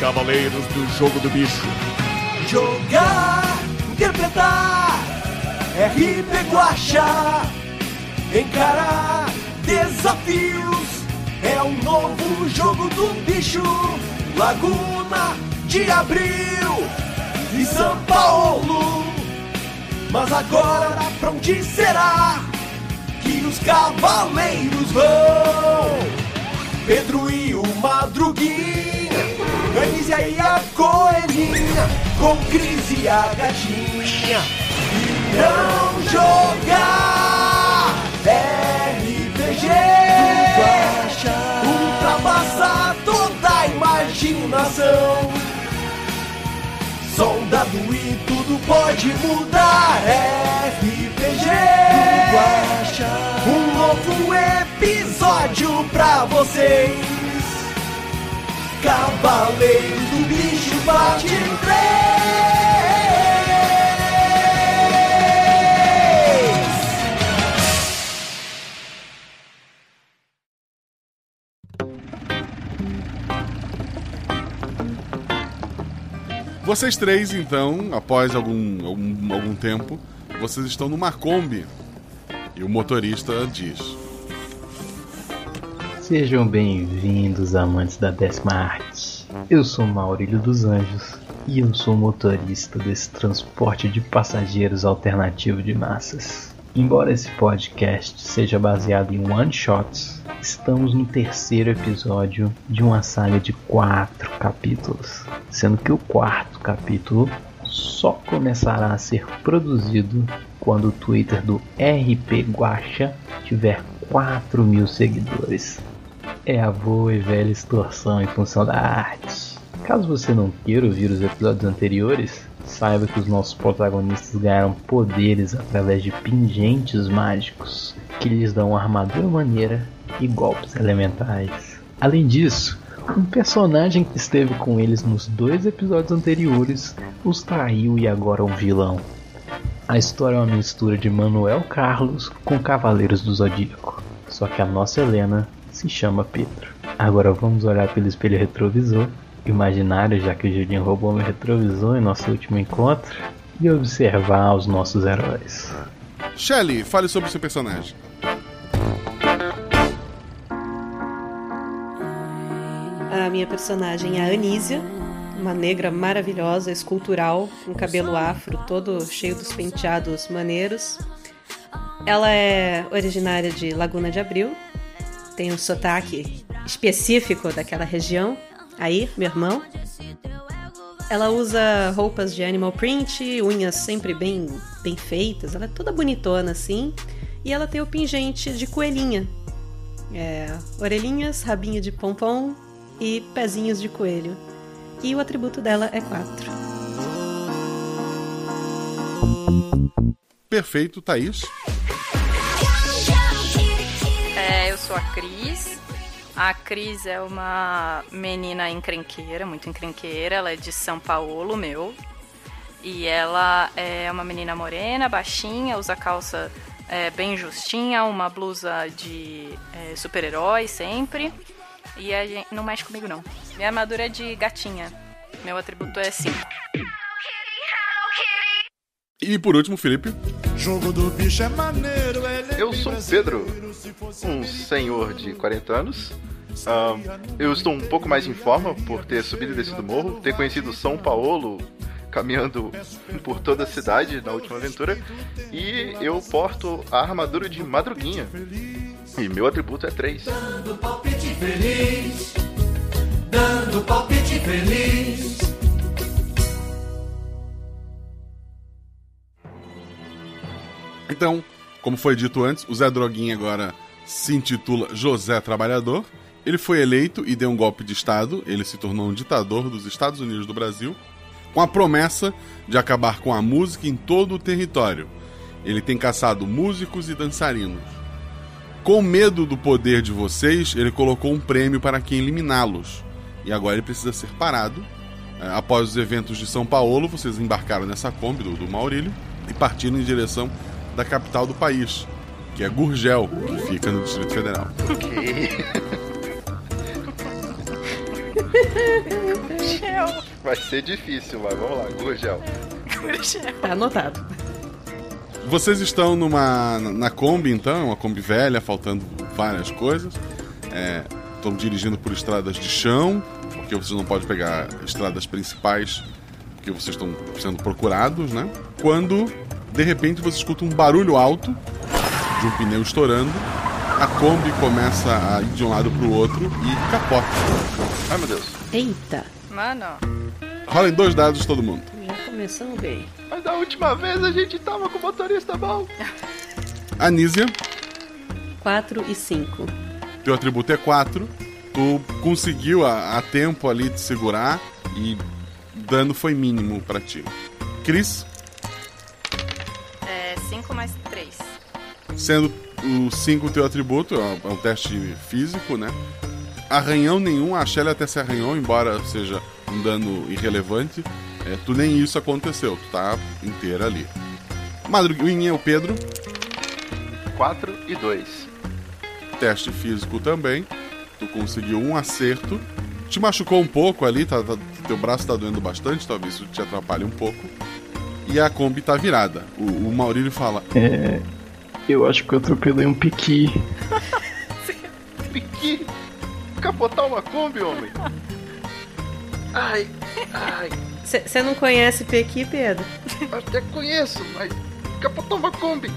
cavaleiros do jogo do bicho. Jogar, interpretar, RP Guacha, encarar desafios. É um novo jogo do bicho. Laguna de Abril e São Paulo. Mas agora pra onde será que os cavaleiros vão? Pedro e o Madruguinha, Anísia e a Coelhinha, com Cris e a Gatinha. Irão jogar RPG. Ultrapassar toda a imaginação. Soldado e tudo pode mudar. RPG. Um novo episódio pra vocês. Cavaleiro do Bicho parte em três. Vocês três, então, após algum, algum, algum tempo, vocês estão numa Kombi. E o motorista diz: Sejam bem-vindos, amantes da décima arte. Eu sou Maurílio dos Anjos e eu sou motorista desse transporte de passageiros alternativo de massas. Embora esse podcast seja baseado em one-shots, estamos no terceiro episódio de uma saga de quatro capítulos, sendo que o quarto capítulo só começará a ser produzido quando o Twitter do RP Guacha tiver 4 mil seguidores. É a boa e velha extorsão em função da arte. Caso você não queira ouvir os episódios anteriores, saiba que os nossos protagonistas ganharam poderes através de pingentes mágicos que lhes dão armadura maneira e golpes elementais. Além disso, um personagem que esteve com eles nos dois episódios anteriores os traiu e agora é um vilão. A história é uma mistura de Manuel Carlos com Cavaleiros do Zodíaco. Só que a nossa Helena se chama Pedro. Agora vamos olhar pelo espelho retrovisor, imaginário, já que o Julinho roubou meu retrovisor em nosso último encontro, e observar os nossos heróis. Shelly, fale sobre seu personagem. A minha personagem é a Anísia, uma negra maravilhosa, escultural, com cabelo afro todo cheio dos penteados maneiros. Ela é originária de Laguna de Abril, tem um sotaque específico daquela região. Aí, meu irmão. Ela usa roupas de animal print, unhas sempre bem, bem feitas, ela é toda bonitona assim. E ela tem o pingente de coelhinha. É, orelhinhas, rabinho de pompom e pezinhos de coelho. E o atributo dela é 4. Perfeito, Thaís. Sou a Cris. A Cris é uma menina encrenqueira, muito encrenqueira. Ela é de São Paulo, meu. E ela é uma menina morena, baixinha, usa calça é, bem justinha, uma blusa de é, super-herói sempre. E a gente não mexe comigo, não. Minha armadura é de gatinha. Meu atributo é 5. E por último, Felipe. Jogo do bicho é maneiro, ele Eu sou o Pedro, um senhor de 40 anos. Ah, eu estou um pouco mais em forma por ter subido e descido o morro, ter conhecido São Paulo caminhando por toda a cidade na última aventura. E eu porto a armadura de madruguinha. E meu atributo é 3. Dando palpite feliz, dando palpite feliz. Então, como foi dito antes, o Zé Droguinha agora se intitula José Trabalhador. Ele foi eleito e deu um golpe de Estado. Ele se tornou um ditador dos Estados Unidos do Brasil, com a promessa de acabar com a música em todo o território. Ele tem caçado músicos e dançarinos. Com medo do poder de vocês, ele colocou um prêmio para quem eliminá-los. E agora ele precisa ser parado. É, Após os eventos de São Paulo, vocês embarcaram nessa Kombi do, do Maurílio e partiram em direção da capital do país, que é Gurgel, que fica no Distrito Federal. Gurgel. Vai ser difícil, mas vamos lá, Gurgel. Gurgel. Tá anotado. Vocês estão numa na Kombi, então, uma Kombi velha, faltando várias coisas. É, estão dirigindo por estradas de chão, porque vocês não podem pegar estradas principais, porque vocês estão sendo procurados, né? Quando, de repente, você escuta um barulho alto de um pneu estourando, a Kombi começa a ir de um lado para o outro e capota. Ai meu Deus. Eita, Mano, Rolem dois dados todo mundo. já começamos bem. Mas da última vez a gente tava com o motorista bom. Anísia, 4 e 5. teu atributo é 4. Tu conseguiu a, a tempo ali de segurar e dano foi mínimo pra ti. Cris, 5 mais 3. sendo o 5 teu atributo, é um- é um teste físico, né? Arranhão nenhum, a Shelly até se arranhou, embora seja um dano irrelevante. É, tu nem isso aconteceu, tu tá inteira ali. Madruguinha, o Pedro, 4 e 2. teste físico também. Tu conseguiu um acerto. Te machucou um pouco ali, tá, tá- teu braço tá doendo bastante, talvez isso te atrapalhe um pouco. E a Kombi tá virada. O, o Maurílio fala: É. Eu acho que eu atropelei um piqui. Piqui. Capotar uma Kombi, homem. Ai, ai. Você não conhece Pequi, Pedro? Até conheço, mas capotar uma Kombi.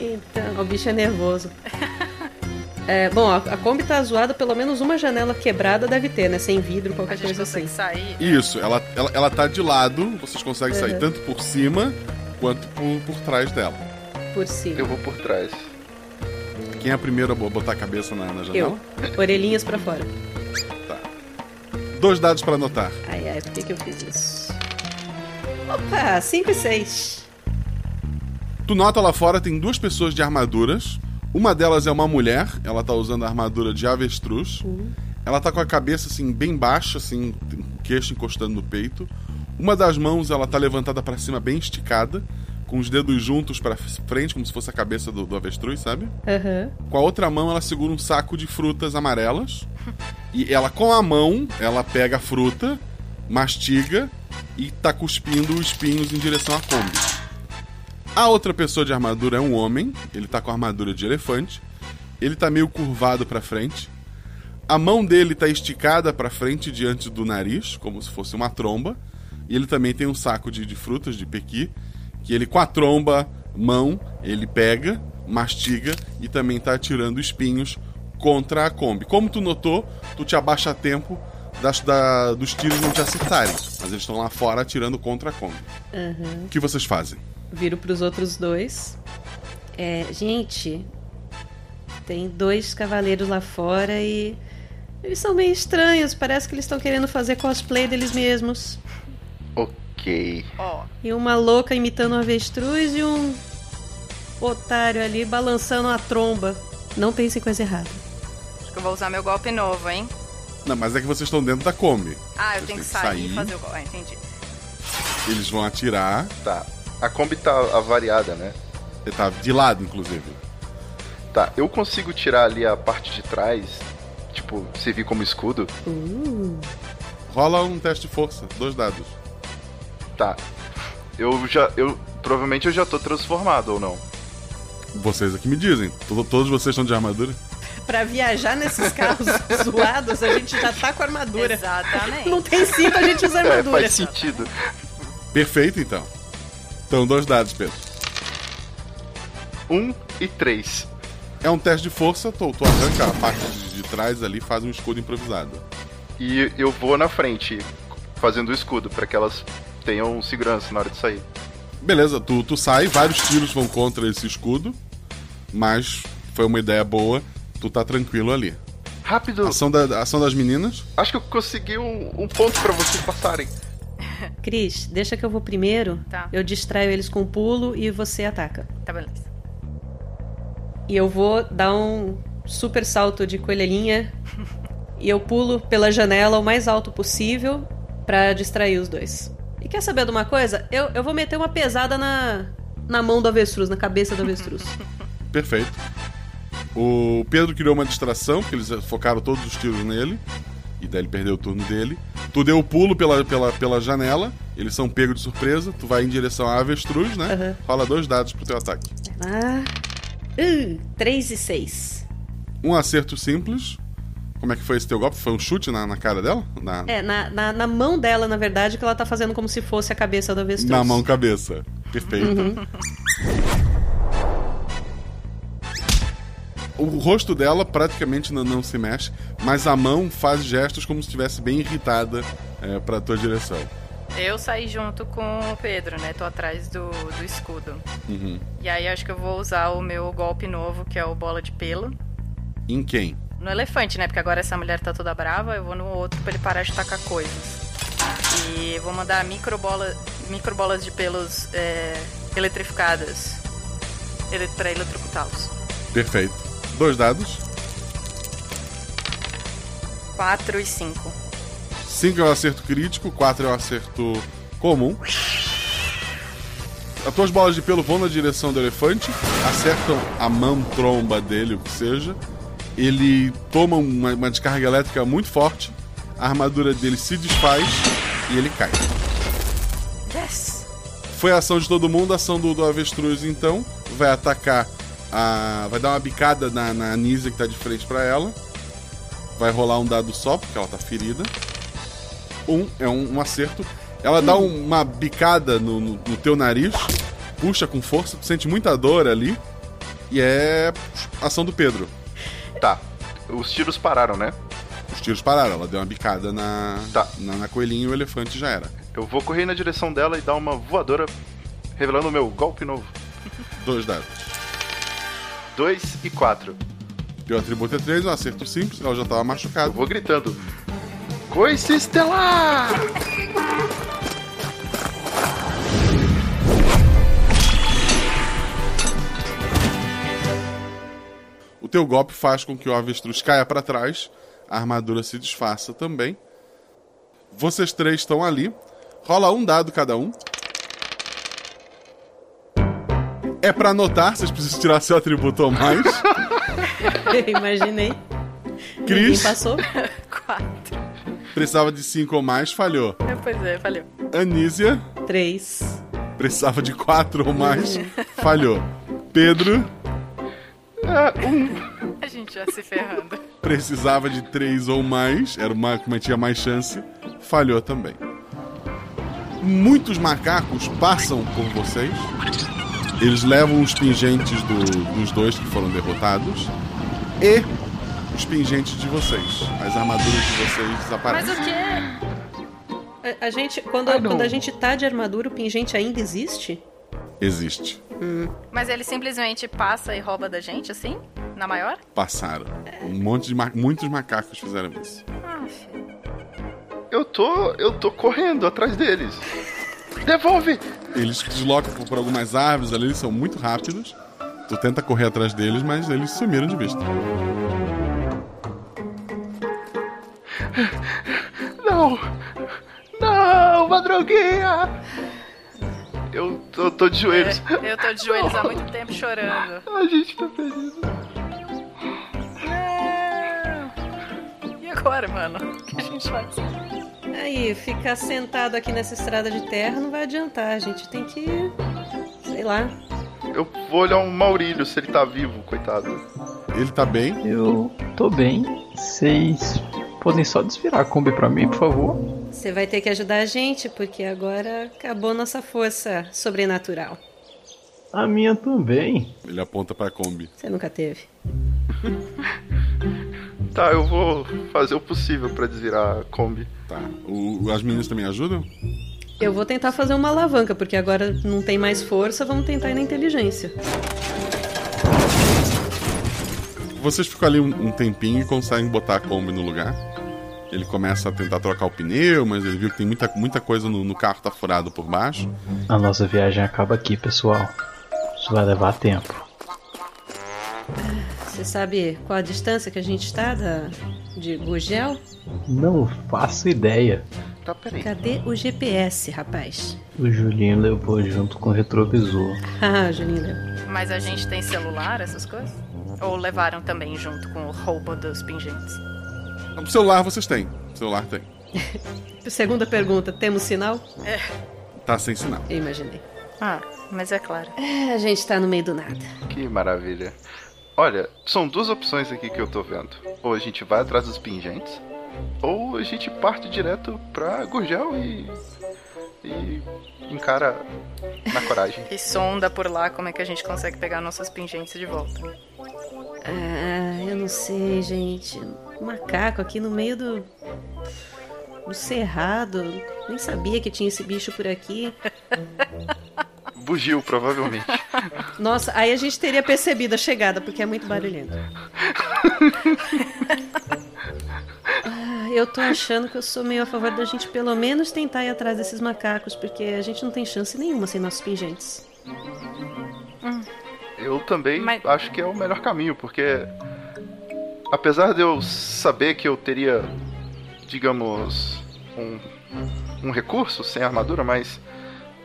Então, o bicho é nervoso. É, bom, a, a Kombi tá zoada, pelo menos uma janela quebrada deve ter, né? Sem vidro, A qualquer gente coisa assim. sair. Isso, ela, ela, ela tá de lado, vocês conseguem sair Uhum. tanto por cima quanto por, por trás dela. Por cima. Eu vou por trás. Quem é a primeira a bo- botar a cabeça na, na janela? Eu. Orelhinhas pra fora. Dois dados pra anotar. Ai, ai, por que, que eu fiz isso? Opa, 5 e 6. Tu nota lá fora tem duas pessoas de armaduras. Uma delas é uma mulher, ela tá usando a armadura de avestruz. Ela tá com a cabeça assim bem baixa, assim, o queixo encostando no peito. Uma das mãos ela tá levantada pra cima bem esticada, com os dedos juntos pra frente, como se fosse a cabeça do, do avestruz, sabe? Aham. Com a outra mão ela segura um saco de frutas amarelas. E ela com a mão, ela pega a fruta, mastiga e tá cuspindo os espinhos em direção à Kombi. A outra pessoa de armadura é um homem, ele tá com a armadura de elefante. Ele tá meio curvado pra frente. A mão dele tá esticada pra frente diante do nariz, como se fosse uma tromba. E ele também tem um saco de, de frutas de pequi, que ele com a tromba, mão, ele pega, mastiga e também tá atirando espinhos contra a Kombi. Como tu notou, tu te abaixa a tempo das, da- dos tiros não te acertarem. Mas eles estão lá fora atirando contra a Kombi. Aham. O que vocês fazem? Viro pros outros dois. É, gente, tem dois cavaleiros lá fora e. Eles são meio estranhos, parece que eles estão querendo fazer cosplay deles mesmos. Ok. E uma louca imitando um avestruz e um otário ali balançando a tromba. Não pense em coisa errada. acho que eu vou usar meu golpe novo, hein? Não, mas é que vocês estão dentro da Kombi. Ah, eu Vocês tenho que sair sair. e fazer o golpe. Ah, entendi. Eles vão atirar. Tá. A Kombi tá avariada, né? Ele tá de lado, inclusive. Tá, eu consigo tirar ali a parte de trás, tipo, servir como escudo. Uh, Rola um teste de força, dois dados. Tá. Eu já. Eu. Provavelmente eu já tô transformado ou não. Vocês aqui me dizem. To- Todos vocês estão de armadura? pra viajar nesses carros zoados, a gente já tá com armadura. Exatamente. Não tem cinto, a gente usa É, armadura. faz sentido. Perfeito, então. Então, dois dados, Pedro. Um e três. É um teste de força, tu, tu arranca a parte de, de trás ali e faz um escudo improvisado. E eu vou na frente, fazendo o escudo, pra que elas tenham segurança na hora de sair. Beleza, tu, tu sai, vários tiros vão contra esse escudo, mas foi uma ideia boa, tu tá tranquilo ali. Rápido! Ação, da, ação das meninas. Acho que eu consegui um, um ponto pra vocês passarem. Cris, deixa que eu vou primeiro. Tá. Eu distraio eles com pulo e você ataca. Tá, beleza. E eu vou dar um super salto de coelhinha. e eu pulo pela janela o mais alto possível pra distrair os dois. E quer saber de uma coisa? Eu, eu vou meter uma pesada na, na mão do avestruz, na cabeça do avestruz. Perfeito. O Pedro criou uma distração, porque eles focaram todos os tiros nele. E daí ele perdeu o turno dele. Tu deu o pulo pela, pela, pela janela, eles são pegos de surpresa, tu vai em direção à avestruz, né? Aham. Fala dois dados pro teu ataque. Ah. Uh, 3 e 6. Um acerto simples. Como é que foi esse teu golpe? Foi um chute na, na cara dela? Na, É, na, na, na mão dela, na verdade, que ela tá fazendo como se fosse a cabeça do avestruz. na mão cabeça. Perfeito. Uhum. O rosto dela praticamente não, não se mexe, mas a mão faz gestos como se estivesse bem irritada é, pra tua direção. Eu saí junto com o Pedro, né? Tô atrás do, do escudo. Uhum. E aí acho que eu vou usar o meu golpe novo, que é o bola de pelo. Em quem? No elefante, né? Porque agora essa mulher tá toda brava, eu vou no outro pra ele parar de tacar coisas. E vou mandar micro, bola, micro bolas de pelos é, eletrificadas ele, pra eletrocutá-los. Perfeito. Dois dados. 4 e 5. 5 é o acerto crítico, 4 é o acerto comum. As tuas bolas de pelo vão na direção do elefante, acertam a mão tromba dele, o que seja. Ele toma uma, uma descarga elétrica muito forte, a armadura dele se desfaz e ele cai. Yes! Foi a ação de todo mundo, a ação do, do avestruz então. Vai atacar a. Vai dar uma bicada na, na que tá de frente pra ela. Vai rolar um dado só, porque ela tá ferida. Um é um, um acerto. Ela dá um- uma bicada no, no- no teu nariz, puxa com força, tu sente muita dor ali. E é ação do Pedro. Tá. Os tiros pararam, né? Os tiros pararam, ela deu uma bicada na, Tá. na, na coelhinha e o elefante já era. Eu vou correr na direção dela e dar uma voadora, revelando o meu golpe novo. Dois dados. 2 e 4. Teu atributo é 3, um acerto simples, ela já tava machucada. Eu vou gritando. Coice estelar! O teu golpe faz com que o avestruz caia pra trás, a armadura se desfaça também. Vocês três estão ali. Rola um dado cada um. É pra anotar, vocês precisam tirar seu atributo ou mais. Imaginei. Cris? Ninguém passou. 4. Precisava de cinco ou mais, falhou. Pois é, valeu. Anísia, 3. precisava de quatro ou mais, falhou. Pedro, A gente já se ferrando. precisava de três ou mais, era uma que tinha mais chance, falhou também. Muitos macacos passam por vocês. Eles levam os pingentes do- dos dois que foram derrotados e os pingentes de vocês. As armaduras de vocês Mas desaparecem. o quê? A, a gente, quando, Ah, quando a gente tá de armadura, o pingente ainda existe? Existe. Mas ele simplesmente passa e rouba da gente, assim? Na maior? Passaram. Um monte de ma- muitos macacos fizeram isso. Ah, filho. Eu tô. eu tô correndo atrás deles. Devolve! Eles se deslocam por, algumas árvores ali, eles são muito rápidos. Tu tenta correr atrás deles, mas eles sumiram de vista. Não! Não, Madruguinha! Eu tô, tô de joelhos. É, eu tô de joelhos há muito tempo chorando. A gente tá perdido. Não. E agora, mano? O que a gente faz? Aí, ficar sentado aqui nessa estrada de terra não vai adiantar. A gente tem que. Sei lá. Eu vou olhar um Maurílio se ele tá vivo, coitado. Ele tá bem, Eu tô bem. Vocês podem só desvirar a Kombi pra mim, por favor? Você vai ter que ajudar a gente, porque agora acabou nossa força sobrenatural. A minha também. ele aponta pra Kombi. Você nunca teve. Tá, eu vou fazer o possível pra desvirar a Kombi. Tá. O- as meninas também ajudam? Eu vou tentar fazer uma alavanca, porque agora não tem mais força, vamos tentar ir na inteligência. Vocês ficam ali um, um tempinho e conseguem botar a Kombi no lugar. Ele começa a tentar trocar o pneu, mas ele viu que tem muita, muita coisa no, no carro tá furado por baixo. A nossa viagem acaba aqui, pessoal. Isso vai levar tempo. Você sabe qual a distância que a gente está da... de Gugel? Não faço ideia. Tá, peraí. Cadê o GPS, rapaz? O Julinho levou junto com o retrovisor. Ah, Julinho. Mas a gente tem celular, essas coisas? Ou levaram também junto com o roubo dos pingentes? O celular vocês têm. O celular tem. Segunda pergunta, temos sinal? Tá sem sinal. Eu imaginei. Ah, mas é claro. É, a gente tá no meio do nada. Que maravilha. Olha, são duas opções aqui que eu tô vendo. Ou a gente vai atrás dos pingentes, ou a gente parte direto pra Gurgel e. e encara na coragem. E sonda por lá como é que a gente consegue pegar nossas pingentes de volta. Ah, eu não sei, gente. Macaco aqui no meio do. do cerrado. Nem sabia que tinha esse bicho por aqui. Bugio, provavelmente. Nossa, aí a gente teria percebido a chegada, porque é muito barulhento. Ah, eu tô achando que eu sou meio a favor da gente pelo menos tentar ir atrás desses macacos, porque a gente não tem chance nenhuma sem nossos pingentes. Eu também Mas- acho que é o melhor caminho, porque apesar de eu saber que eu teria, digamos, um, um recurso sem armadura, mas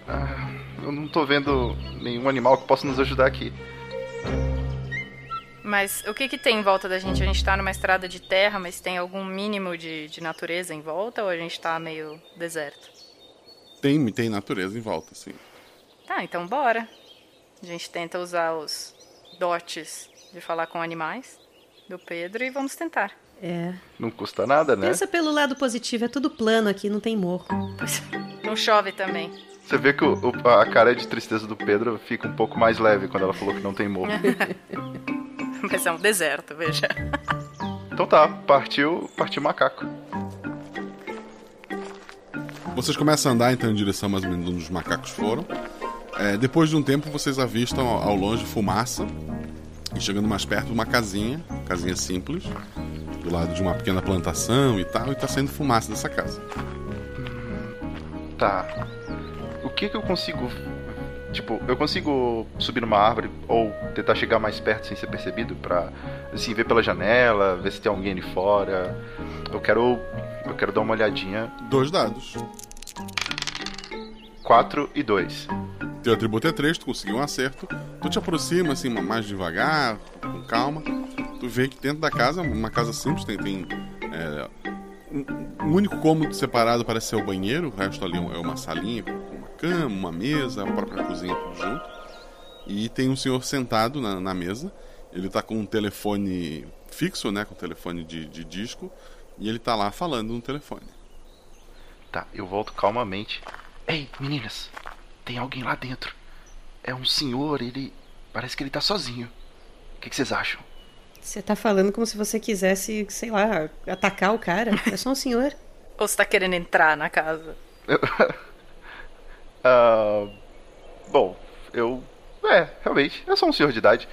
ah, eu não tô vendo nenhum animal que possa nos ajudar aqui. Mas o que que tem em volta da gente? A gente tá numa estrada de terra, mas tem algum mínimo de, de natureza em volta ou a gente tá meio deserto? Tem, tem natureza em volta, sim. Tá, então bora. A gente tenta usar os dotes de falar com animais do Pedro e vamos tentar. É. Não custa nada, né? Pensa pelo lado positivo, é tudo plano aqui, não tem morro. Não chove também. Você vê que o- o- a cara de tristeza do Pedro fica um pouco mais leve quando ela falou que não tem morro. Mas é um deserto, veja. Então tá, partiu, partiu macaco. Vocês começam a andar então em direção mais ou menos onde os macacos foram. É, depois de um tempo, vocês avistam ao ao longe fumaça. E chegando mais perto, uma casinha, casinha simples, do lado de uma pequena plantação e tal, e tá saindo fumaça dessa casa. Tá. O que que eu consigo. Tipo, eu consigo subir numa árvore ou tentar chegar mais perto sem ser percebido pra, assim, ver pela janela, ver se tem alguém ali fora. Eu quero. Eu quero dar uma olhadinha. Dois dados. 4 e 2. Teu atributo é 3, tu conseguiu um acerto. Tu te aproxima assim mais devagar, com calma. Tu vê que dentro da casa, uma casa simples, tem, tem é, um, único cômodo separado parece ser o banheiro, o resto ali é uma salinha cama, uma mesa, a própria cozinha tudo junto. E tem um senhor sentado na, na mesa. Ele tá com um telefone fixo, né? Com um telefone de, de disco. E ele tá lá falando no telefone. Tá, eu volto calmamente. Ei, meninas, tem alguém lá dentro. É um senhor, ele. Parece que ele tá sozinho. O que, que vocês acham? Você tá falando como se você quisesse, sei lá, atacar o cara. É só um senhor. Ou você tá querendo entrar na casa? Ah, bom, eu. É, realmente, eu sou um senhor de idade.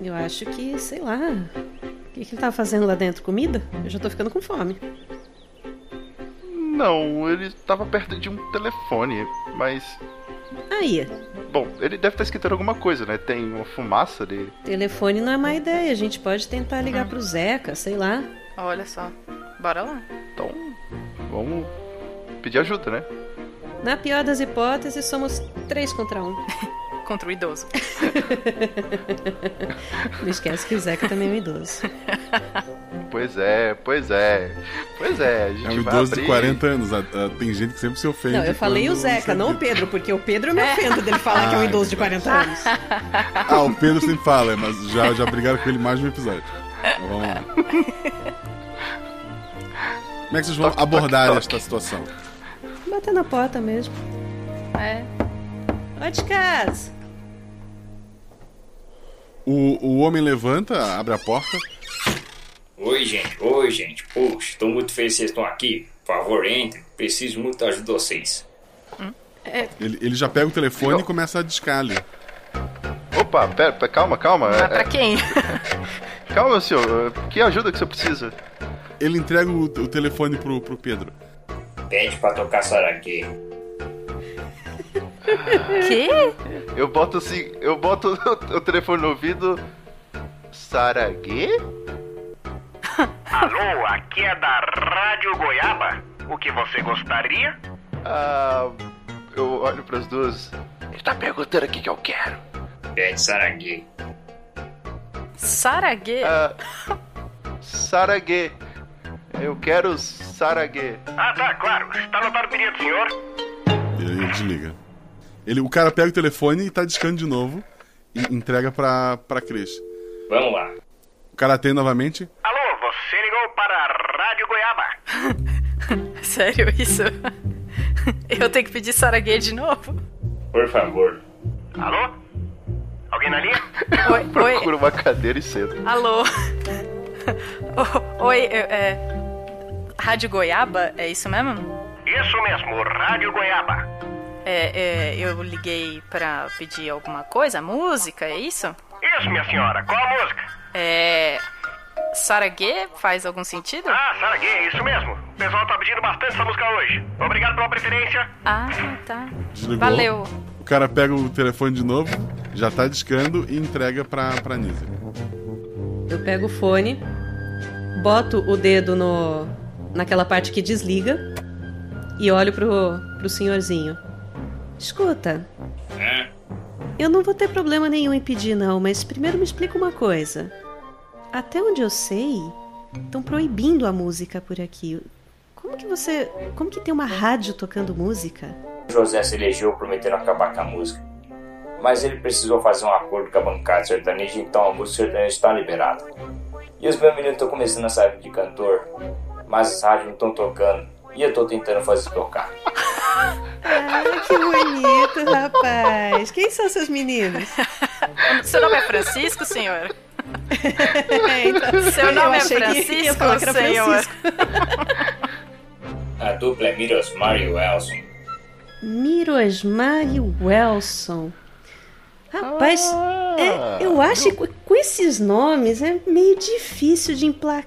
Eu acho que, sei lá. O que, que ele tava fazendo lá dentro? Comida? Eu já tô ficando com fome. Não, ele tava perto de um telefone, mas. Aí, Bom, ele deve estar escutando alguma coisa, né? Tem uma fumaça ali. telefone não é má ideia. A gente pode tentar ligar pro Zeca, sei lá. Olha só. Bora lá. Então, vamos pedir ajuda, né? Na pior das hipóteses, somos três contra um. Contra o idoso. Não esquece que o Zeca também é um idoso. Pois é, pois é. Pois é, a gente É um idoso abrir... de 40 anos. a- a- Tem gente que sempre se ofende. Não, eu falei o Zeca, não o Pedro, porque o Pedro eu me ofendo dele falar que é um Ah, idoso de 40 anos. Ah, o Pedro sempre fala, mas já, já brigaram com ele mais de um episódio. Então, vamos lá. Como é que vocês vão Toque, abordar toque, esta toque. situação? Bater na porta mesmo. É. Ó de casa. O, o homem levanta, abre a porta. Oi, gente. Oi, gente. Poxa, estou muito feliz que vocês estão aqui. Por favor, entrem. Preciso muito da ajuda de vocês. Ele, ele já pega o telefone e começa a discar ali. Opa, pera, pera, calma, calma. Mas é- pra quem? calma, senhor. Que ajuda que o senhor precisa? Ele entrega o, o telefone pro, pro Pedro. Pede pra tocar saraguê. Quê? Eu boto assim, eu boto o, telefone no ouvido. Saraguê? Alô, aqui é da Rádio Goiaba. O que você gostaria? Ah, eu olho pras duas. Ele tá perguntando o que que eu quero. Pede saraguê. Saraguê? Ah, Saraguê. Eu quero Sarague. Ah, tá, claro. Está anotado o pedido do senhor? E aí ele desliga. Ele, o cara pega o telefone e tá discando de novo e entrega pra, pra Cris. Vamos lá. O cara atende novamente. Alô, você ligou para a Rádio Goiaba. Sério isso? Eu tenho que pedir Saraguê de novo? Por favor. Alô? Alguém na linha? Oi, oi, Procura uma cadeira e senta. alô? O- Oi, é, Rádio Goiaba, é isso mesmo? Isso mesmo, Rádio Goiaba. É, é, eu liguei pra pedir alguma coisa, música, é isso? Isso, minha senhora. Qual a música? É. Saraguê faz algum sentido? Ah, Saraguê, isso mesmo. O pessoal tá pedindo bastante essa música hoje. Obrigado pela preferência. Ah, tá. Desligou. Valeu. O cara pega o telefone de novo, já tá discando e entrega pra, pra Nisa. Eu pego o fone, boto o dedo no naquela parte que desliga e olho pro, pro senhorzinho. Escuta, Hã? eu não vou ter problema nenhum em pedir, não, mas primeiro me explica uma coisa. Até onde eu sei, estão proibindo a música por aqui. Como que você. Como que tem uma rádio tocando música? José se elegeu prometendo acabar com a música. Mas ele precisou fazer um acordo com a bancada sertaneja, então a música sertaneja está liberada. E os meus meninos estão começando a sair de cantor, mas as rádios não estão tocando. E eu estou tentando fazer tocar. Ah, que bonito, rapaz. Quem são seus meninos? Seu nome é Francisco, senhor? Então, Seu eu nome é Francisco, senhor? Francisco. A dupla é Mirosmar e Welson. Mirosmar e Welson. Rapaz, é, eu acho que com- com esses nomes é meio difícil de emplacar.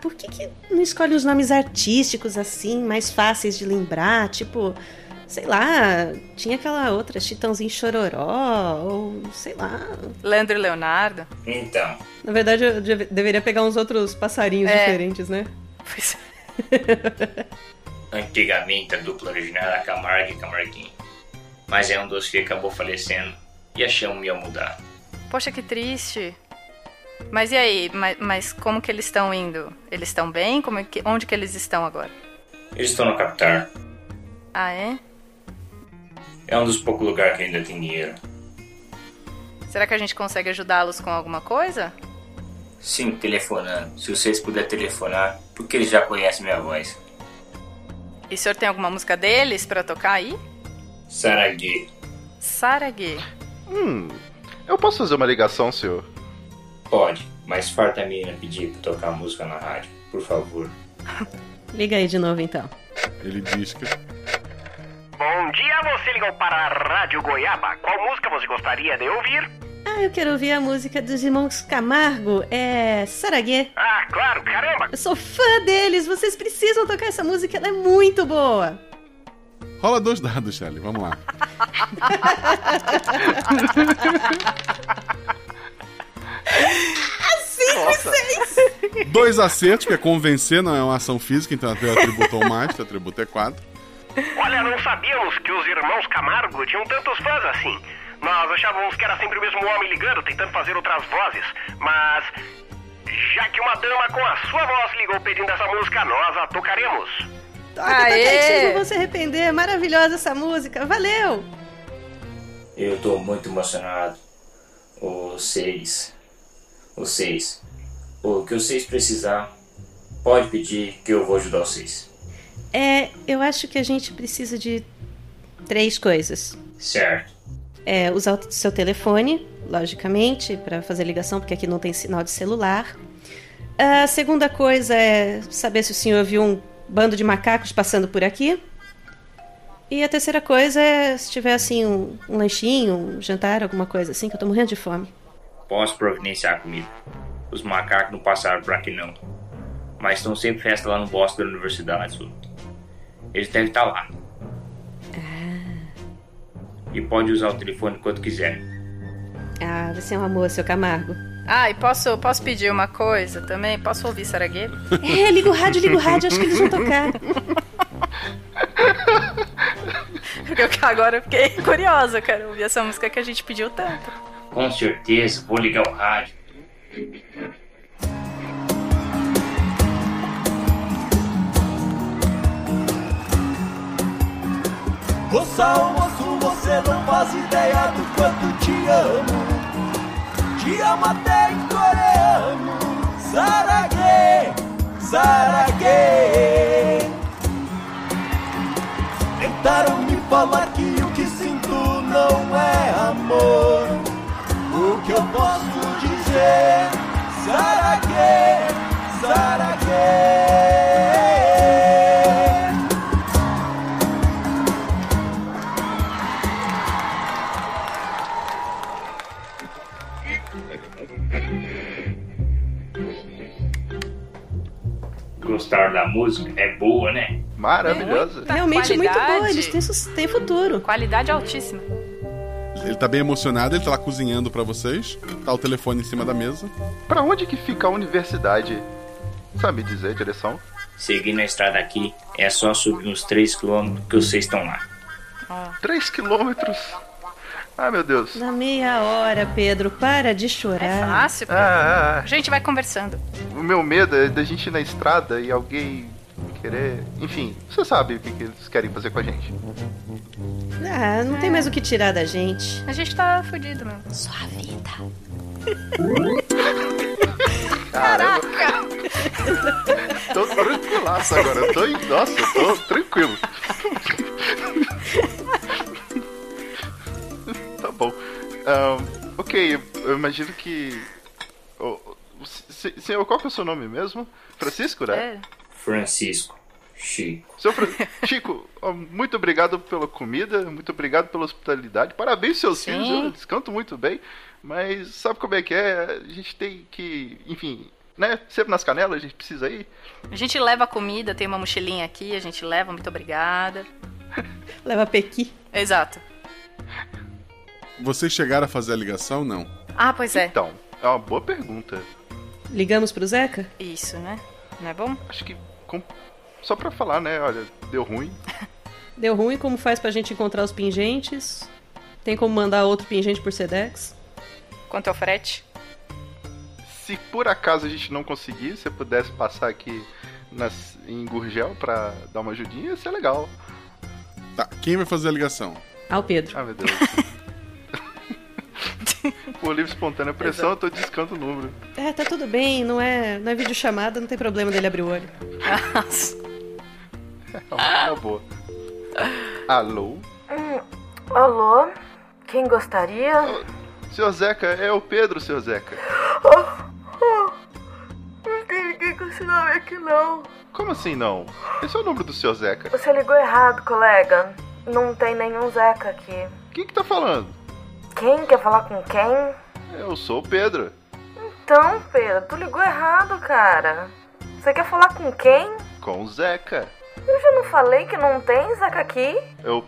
Por que, que não escolhe os nomes artísticos assim, mais fáceis de lembrar? Tipo, sei lá, tinha aquela outra, Chitãozinho Chororó, ou sei lá. Leandro e Leonardo? Então, Na verdade, eu deve- deveria pegar uns outros passarinhos É. diferentes, né? Pois antigamente a dupla original era Camargo e Camarguinho. Mas aí um dos filhos acabou falecendo e achamos ia mudar. Poxa, que triste. Mas e aí? Mas, mas como que eles estão indo? Eles estão bem? Como é que, onde que eles estão agora? Eles estão no Capitar. Ah, é? É um dos poucos lugares que ainda tem dinheiro. Será que a gente consegue ajudá-los com alguma coisa? Sim, telefonando. Se vocês puderem telefonar, porque eles já conhecem minha voz. E o senhor tem alguma música deles pra tocar aí? Saragui. Saraguê. Hum, eu posso fazer uma ligação, senhor? Pode, mas farta a menina pedir pra tocar música na rádio, por favor. Liga aí de novo então. Ele diz que. Bom dia, você ligou para a Rádio Goiaba. Qual música você gostaria de ouvir? Ah, eu quero ouvir a música dos irmãos Camargo, é. Saraguê. Ah, claro, caramba. Eu sou fã deles, vocês precisam tocar essa música, ela é muito boa. Rola dois dados, Shelly. Vamos lá. Cinco e seis! Dois acertos, que é convencer, não é uma ação física, então teu atributo é o mais, teu atributo é 4. Olha, não sabíamos que os irmãos Camargo tinham tantos fãs assim. Nós achávamos que era sempre o mesmo homem ligando, tentando fazer outras vozes. Mas, já que uma dama com a sua voz ligou pedindo essa música, nós a tocaremos. Toca, toca aí Aê! vocês não vão se arrepender, é maravilhosa essa música, valeu! Eu tô muito emocionado. Vocês. Vocês. O que vocês precisar, pode pedir que eu vou ajudar vocês. É, eu acho que a gente precisa de três coisas. Certo. É, usar o seu telefone, logicamente, para fazer ligação, porque aqui não tem sinal de celular. A segunda coisa é saber se o senhor viu um bando de macacos passando por aqui. E a terceira coisa é se tiver assim um, um lanchinho, um jantar, alguma coisa assim, que eu tô morrendo de fome. Posso providenciar a comida. Os macacos não passaram por aqui não. Mas estão sempre festa lá no bosque da universidade. Eles devem estar lá. E pode usar o telefone quando quiser. Ah, você é um amor, seu Camargo. Ah, e posso, posso pedir uma coisa também? Posso ouvir Saraguê? É, liga o rádio, liga o rádio, acho que eles vão tocar. Porque agora eu fiquei curiosa, cara. Ouvir essa música que a gente pediu tanto. Com certeza, vou ligar o rádio. Moça, almoço, você não faz ideia do quanto te amo. Te amo até em coreano. Saragê, saragê. Tentaram me falar que o que sinto não é amor. O que eu posso dizer? Sarage, Sarage. Gostaram da música? É boa, né? Maravilhosa. Realmente muito qualidade. boa, eles têm, sus- têm futuro. Qualidade altíssima. Ele tá bem emocionado, ele tá lá cozinhando pra vocês. Tá o telefone em cima da mesa. Pra onde que fica a universidade? Sabe dizer a direção? Seguindo a estrada aqui, é só subir uns 3 km que vocês estão lá. 3 quilômetros. Ah, meu Deus. Na meia hora, Pedro, para de chorar. Fácil, pô. Ah, ah, ah. A gente vai conversando. O meu medo é da gente ir na estrada e alguém querer. Enfim, você sabe o que, que eles querem fazer com a gente. Ah, não tem mais o que tirar da gente. A gente tá fudido mesmo. Só a vida. Caramba. tô tranquilaço agora. Eu tô, em- nossa, eu tô tranquilo. tá bom. Ahn, ok, eu imagino que. o- o- se- Senhor, qual que é o seu nome mesmo? Francisco, né? É. Francisco, Chico. Seu Chico, muito obrigado pela comida, muito obrigado pela hospitalidade. Parabéns, seus Sim. filhos, viu? eles cantam muito bem. Mas sabe como é que é? A gente tem que, enfim, né? Sempre nas canelas, a gente precisa ir. A gente leva comida, tem uma mochilinha aqui, a gente leva, muito obrigada. Leva Pequi. Exato. Vocês chegaram a fazer a ligação? Não. Ah, pois é. Então, é uma boa pergunta. Ligamos pro Zeca? Isso, né? Não é bom? Acho que com- só pra falar, né? Olha, deu ruim. Deu ruim, como faz pra gente encontrar os pingentes? Tem como mandar outro pingente por Sedex? Quanto é o frete? Se por acaso a gente não conseguir, se eu pudesse passar aqui nas, em Gurgel pra dar uma ajudinha, ia ser legal. Tá, quem vai fazer a ligação? Ah, o Pedro. Ah, meu Deus. Por livre espontânea pressão, eu tô discando o número. É, tá tudo bem, não é, não é videochamada, não tem problema dele abrir o olho. É uma boa. Alô? Alô? Quem gostaria? Senhor Zeca, é o Pedro, senhor Zeca. Não tem ninguém com esse nome aqui não. Como assim não? Esse é o número do senhor Zeca. Você ligou errado, colega. Não tem nenhum Zeca aqui. Quem que tá falando? Quem quer falar com quem? Eu sou o Pedro. Então, Pedro, tu ligou errado, cara. Você quer falar com quem? Com o Zeca. Eu já não falei que não tem Zeca aqui? Eu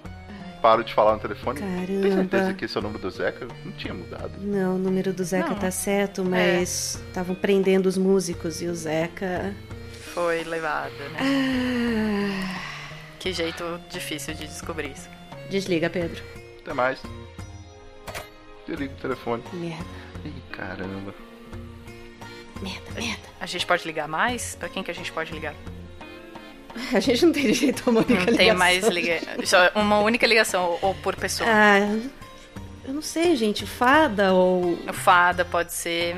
paro de falar no telefone. Tem certeza Caramba. que esse é o número do Zeca? Não tinha mudado. Não, o número do Zeca Não. tá certo, mas estavam prendendo os músicos e o Zeca. Foi levado, né? Ah, Que jeito difícil de descobrir isso. desliga, Pedro. Até mais. Desliga o telefone. Merda, Ih, caramba. merda, merda. A gente pode ligar mais? Pra quem que a gente pode ligar? A gente não tem direito a uma única Não tem ligação. mais ligação. Só uma única ligação, ou- por pessoa. Ah, eu não sei, gente. Fada ou O Fada pode ser.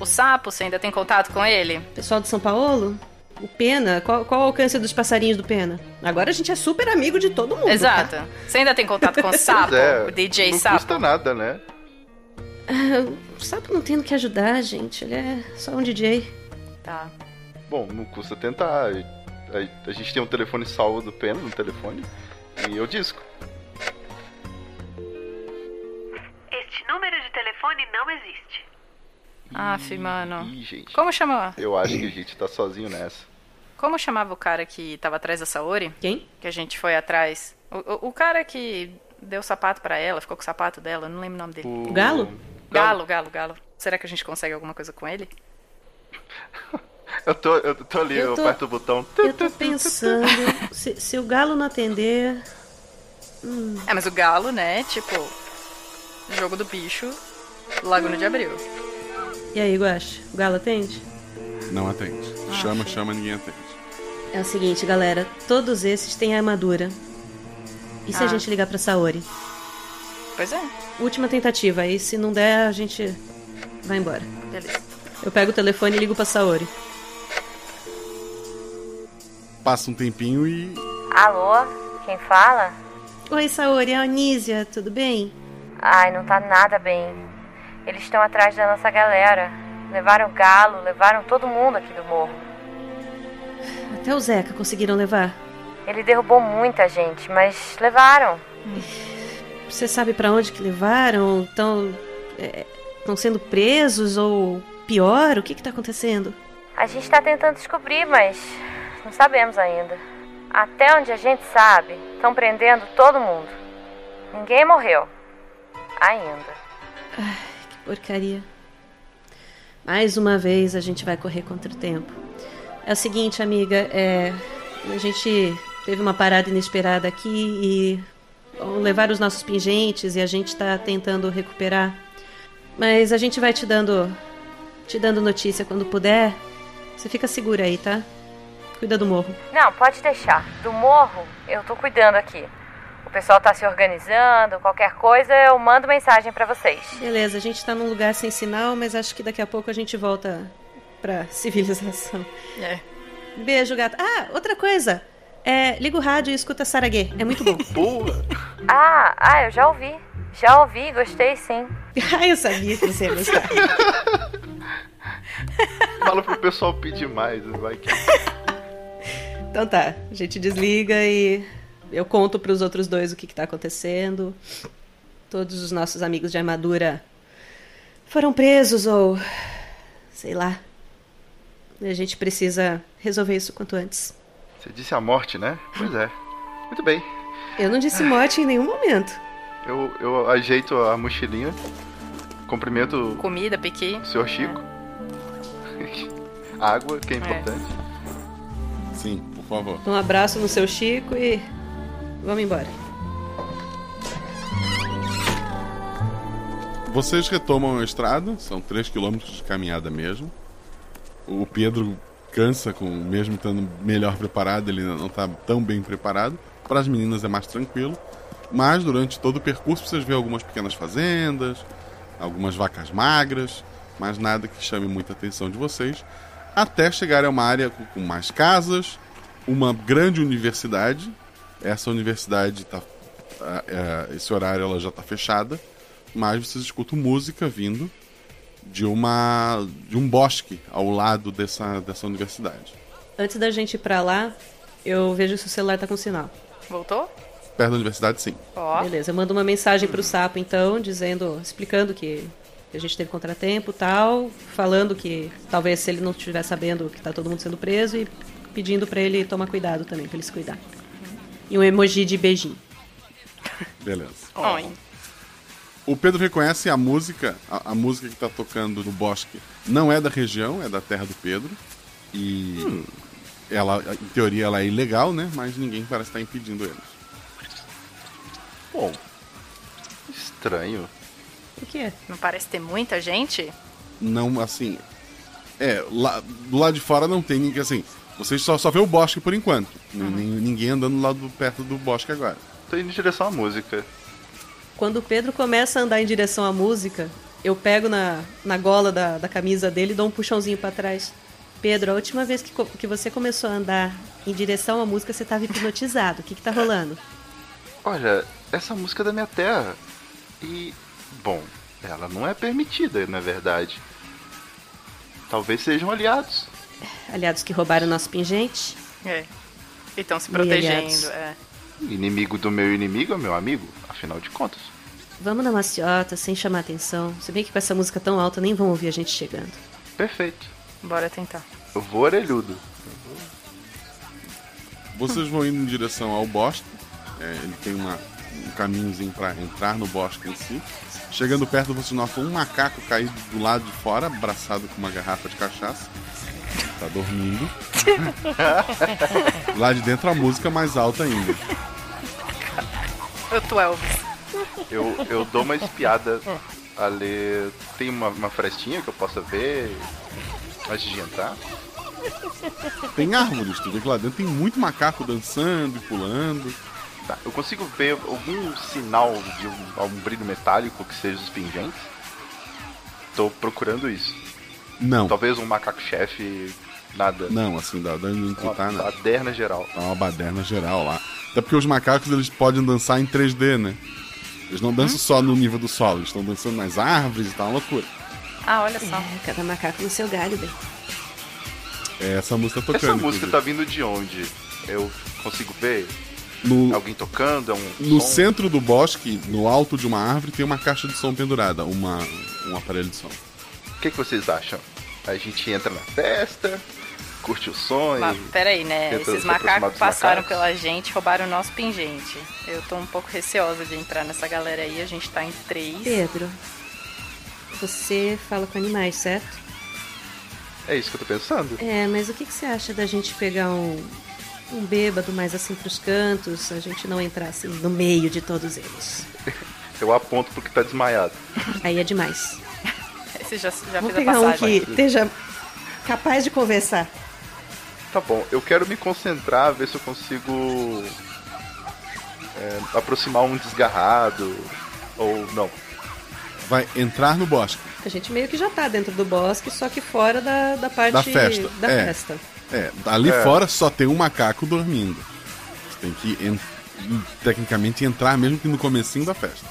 O Sapo, você ainda tem contato com ele? pessoal de São Paulo? O Pena? Qual, qual o alcance dos passarinhos do Pena? Agora a gente é super amigo de todo mundo. Exato. tá? Você ainda tem contato com o Sapo? Pois é, o DJ não Sapo? custa nada, né? Ah, o Sapo não tem no que ajudar, gente. Ele é só um DJ. Tá. Bom, não custa tentar. A, a gente tem um telefone salvo do Pena no telefone. E eu disco. Este número de telefone não existe. Aff, mano. Ih, gente. Como chamava? Eu acho que a gente tá sozinho nessa. Como chamava o cara que tava atrás da Saori? Quem? Que a gente foi atrás. O, o, o cara que deu o sapato pra ela, ficou com o sapato dela, não lembro o nome dele. O Galo? Galo, galo, galo. Será que a gente consegue alguma coisa com ele? Eu tô, eu tô ali, eu, Eu tô- aperto o botão. Eu tô pensando. se, se o galo não atender. hum, É, mas o galo, né? Tipo, jogo do bicho, Laguna de Abril. E aí, Guache? O galo atende? Não atende. Chama, chama, ninguém atende. É o seguinte, galera. Todos esses têm armadura. E se a Ah. gente ligar pra Saori? Pois é. Última tentativa, aí se não der, a gente vai embora. Beleza. Eu pego o telefone e ligo pra Saori. Passa um tempinho e. Alô? Quem fala? Oi, Saori, é a Anísia, tudo bem? Ai, não tá nada bem. Eles estão atrás da nossa galera. Levaram o galo, levaram todo mundo aqui do morro. Até o Zeca conseguiram levar. Ele derrubou muita gente, mas levaram. Você sabe pra onde que levaram? Estão estão sendo presos ou pior? O que que tá acontecendo? A gente tá tentando descobrir, mas não sabemos ainda. Até onde a gente sabe, estão prendendo todo mundo. Ninguém morreu. Ainda. Que porcaria. Mais uma vez a gente vai correr contra o tempo. É o seguinte, amiga, é, a gente teve uma parada inesperada aqui e bom, levaram os nossos pingentes e a gente tá tentando recuperar. Mas a gente vai te dando te dando notícia quando puder. Você fica segura aí, tá? Cuida do morro. Não, pode deixar. Do morro, eu tô cuidando aqui. O pessoal tá se organizando, qualquer coisa eu mando mensagem pra vocês. Beleza, a gente tá num lugar sem sinal, mas acho que daqui a pouco a gente volta pra civilização. É. Beijo, gata. Ah, outra coisa. É, liga o rádio e escuta Saraguê. É muito bom. Boa! Ah, ah, eu já ouvi. Já ouvi, gostei sim. ah, eu sabia que você ia gostar. Fala pro pessoal pedir mais, vai que. Então tá, a gente desliga e eu conto pros outros dois o que, que tá acontecendo. Todos os nossos amigos de armadura foram presos ou. sei lá. E a gente precisa resolver isso quanto antes. Você disse a morte, né? Pois é. Muito bem. Eu não disse morte em nenhum momento. Eu, eu ajeito a mochilinha, cumprimento Comida, piqui. o senhor Chico. Água, que é importante. Sim, por favor. Um abraço no seu Chico e vamos embora. Vocês retomam a estrada, são 3 km de caminhada mesmo. O Pedro cansa, com mesmo estando melhor preparado, ele não está tão bem preparado. Para as meninas é mais tranquilo. Mas durante todo o percurso vocês veem algumas pequenas fazendas, algumas vacas magras, mas nada que chame muita atenção de vocês. Até chegar a uma área com- mais casas, uma grande universidade. Essa universidade tá, é, esse horário ela já está fechada, mas vocês escutam música vindo de uma de um bosque ao lado dessa, dessa universidade. Antes da gente ir pra lá, eu vejo se o celular tá com sinal. Voltou? Perto da universidade, sim. Ó. Beleza, eu mando uma mensagem pro sapo então, dizendo, explicando que a gente teve contratempo e tal, falando que talvez se ele não estiver sabendo que tá todo mundo sendo preso e pedindo pra ele tomar cuidado também, pra ele se cuidar. E um emoji de beijinho. Beleza. Oi. O Pedro reconhece a música, a, a música que está tocando no bosque não é da região, é da terra do Pedro. E ela, em teoria, ela é ilegal, né? Mas ninguém parece estar impedindo eles. Bom, estranho. O que é? Não parece ter muita gente? Não, assim. É, lá, do lado de fora não tem ninguém, assim. Vocês só, só vê o bosque por enquanto. Nem- Ninguém andando lá do, perto do bosque agora. Tô indo em direção à música. Quando o Pedro começa a andar em direção à música, eu pego na, na gola da, da camisa dele e dou um puxãozinho pra trás. Pedro, a última vez que, que você começou a andar em direção à música, você tava hipnotizado. O que que tá rolando? Olha, essa música é da minha terra. E, bom, ela não é permitida, na verdade. Talvez sejam aliados. Aliados que roubaram nosso pingente? É. E estão se protegendo, é. Inimigo do meu inimigo é meu amigo, afinal de contas. Vamos na maciota, sem chamar atenção. Se bem que com essa música tão alta, nem vão ouvir a gente chegando. Perfeito. Bora tentar. Eu vou orelhudo. Vocês vão indo em direção ao bosque. É, ele tem uma, um caminhozinho para entrar no bosque em si. Chegando perto, vocês notam um macaco caído do lado de fora, abraçado com uma garrafa de cachaça. Tá dormindo. Lá de dentro a música mais alta ainda. Eu tô Elvis. Eu, eu dou uma espiada ali. Tem uma, uma frestinha que eu possa ver antes de entrar? Tem árvores, tu vê que lá dentro tem muito macaco dançando e pulando. Tá, eu consigo ver algum sinal de um, algum brilho metálico que seja os pingentes? Tô procurando isso. Não. Talvez um macaco-chefe, nada. Não, assim, da onde tu Uma tá, né? baderna geral. Tá uma baderna geral lá. Até porque os macacos eles podem dançar em 3D, né? Eles não dançam só no nível do solo, eles estão dançando nas árvores e tal, uma loucura. Ah, olha só. É, cada macaco no seu galho, bem. É essa música tocando. Essa música inclusive. tá vindo de onde? Eu consigo ver? No- Alguém tocando? É um No som? centro do bosque, no alto de uma árvore, tem uma caixa de som pendurada, uma, um aparelho de som. O que, que vocês acham? A gente entra na festa, curte o som Mas e... peraí, né? Esses macacos passaram macacos? pela gente, roubaram o nosso pingente. Eu tô um pouco receosa de entrar nessa galera aí, a gente tá em três. Pedro, você fala com animais, certo? É isso que eu tô pensando. É, mas o que, que você acha da gente pegar um, um bêbado mais assim pros cantos, a gente não entrar assim no meio de todos eles? Eu aponto pro que tá desmaiado. Aí é demais. Esse já, já a pegar um que esteja capaz de conversar. Tá bom, eu quero me concentrar, ver se eu consigo é, aproximar um desgarrado ou não. Vai entrar no bosque. A gente meio que já tá dentro do bosque, só que fora da, da parte Da festa. da é. festa. É, ali É. fora só tem um macaco dormindo. Você tem que, en- tecnicamente, entrar mesmo que no comecinho da festa.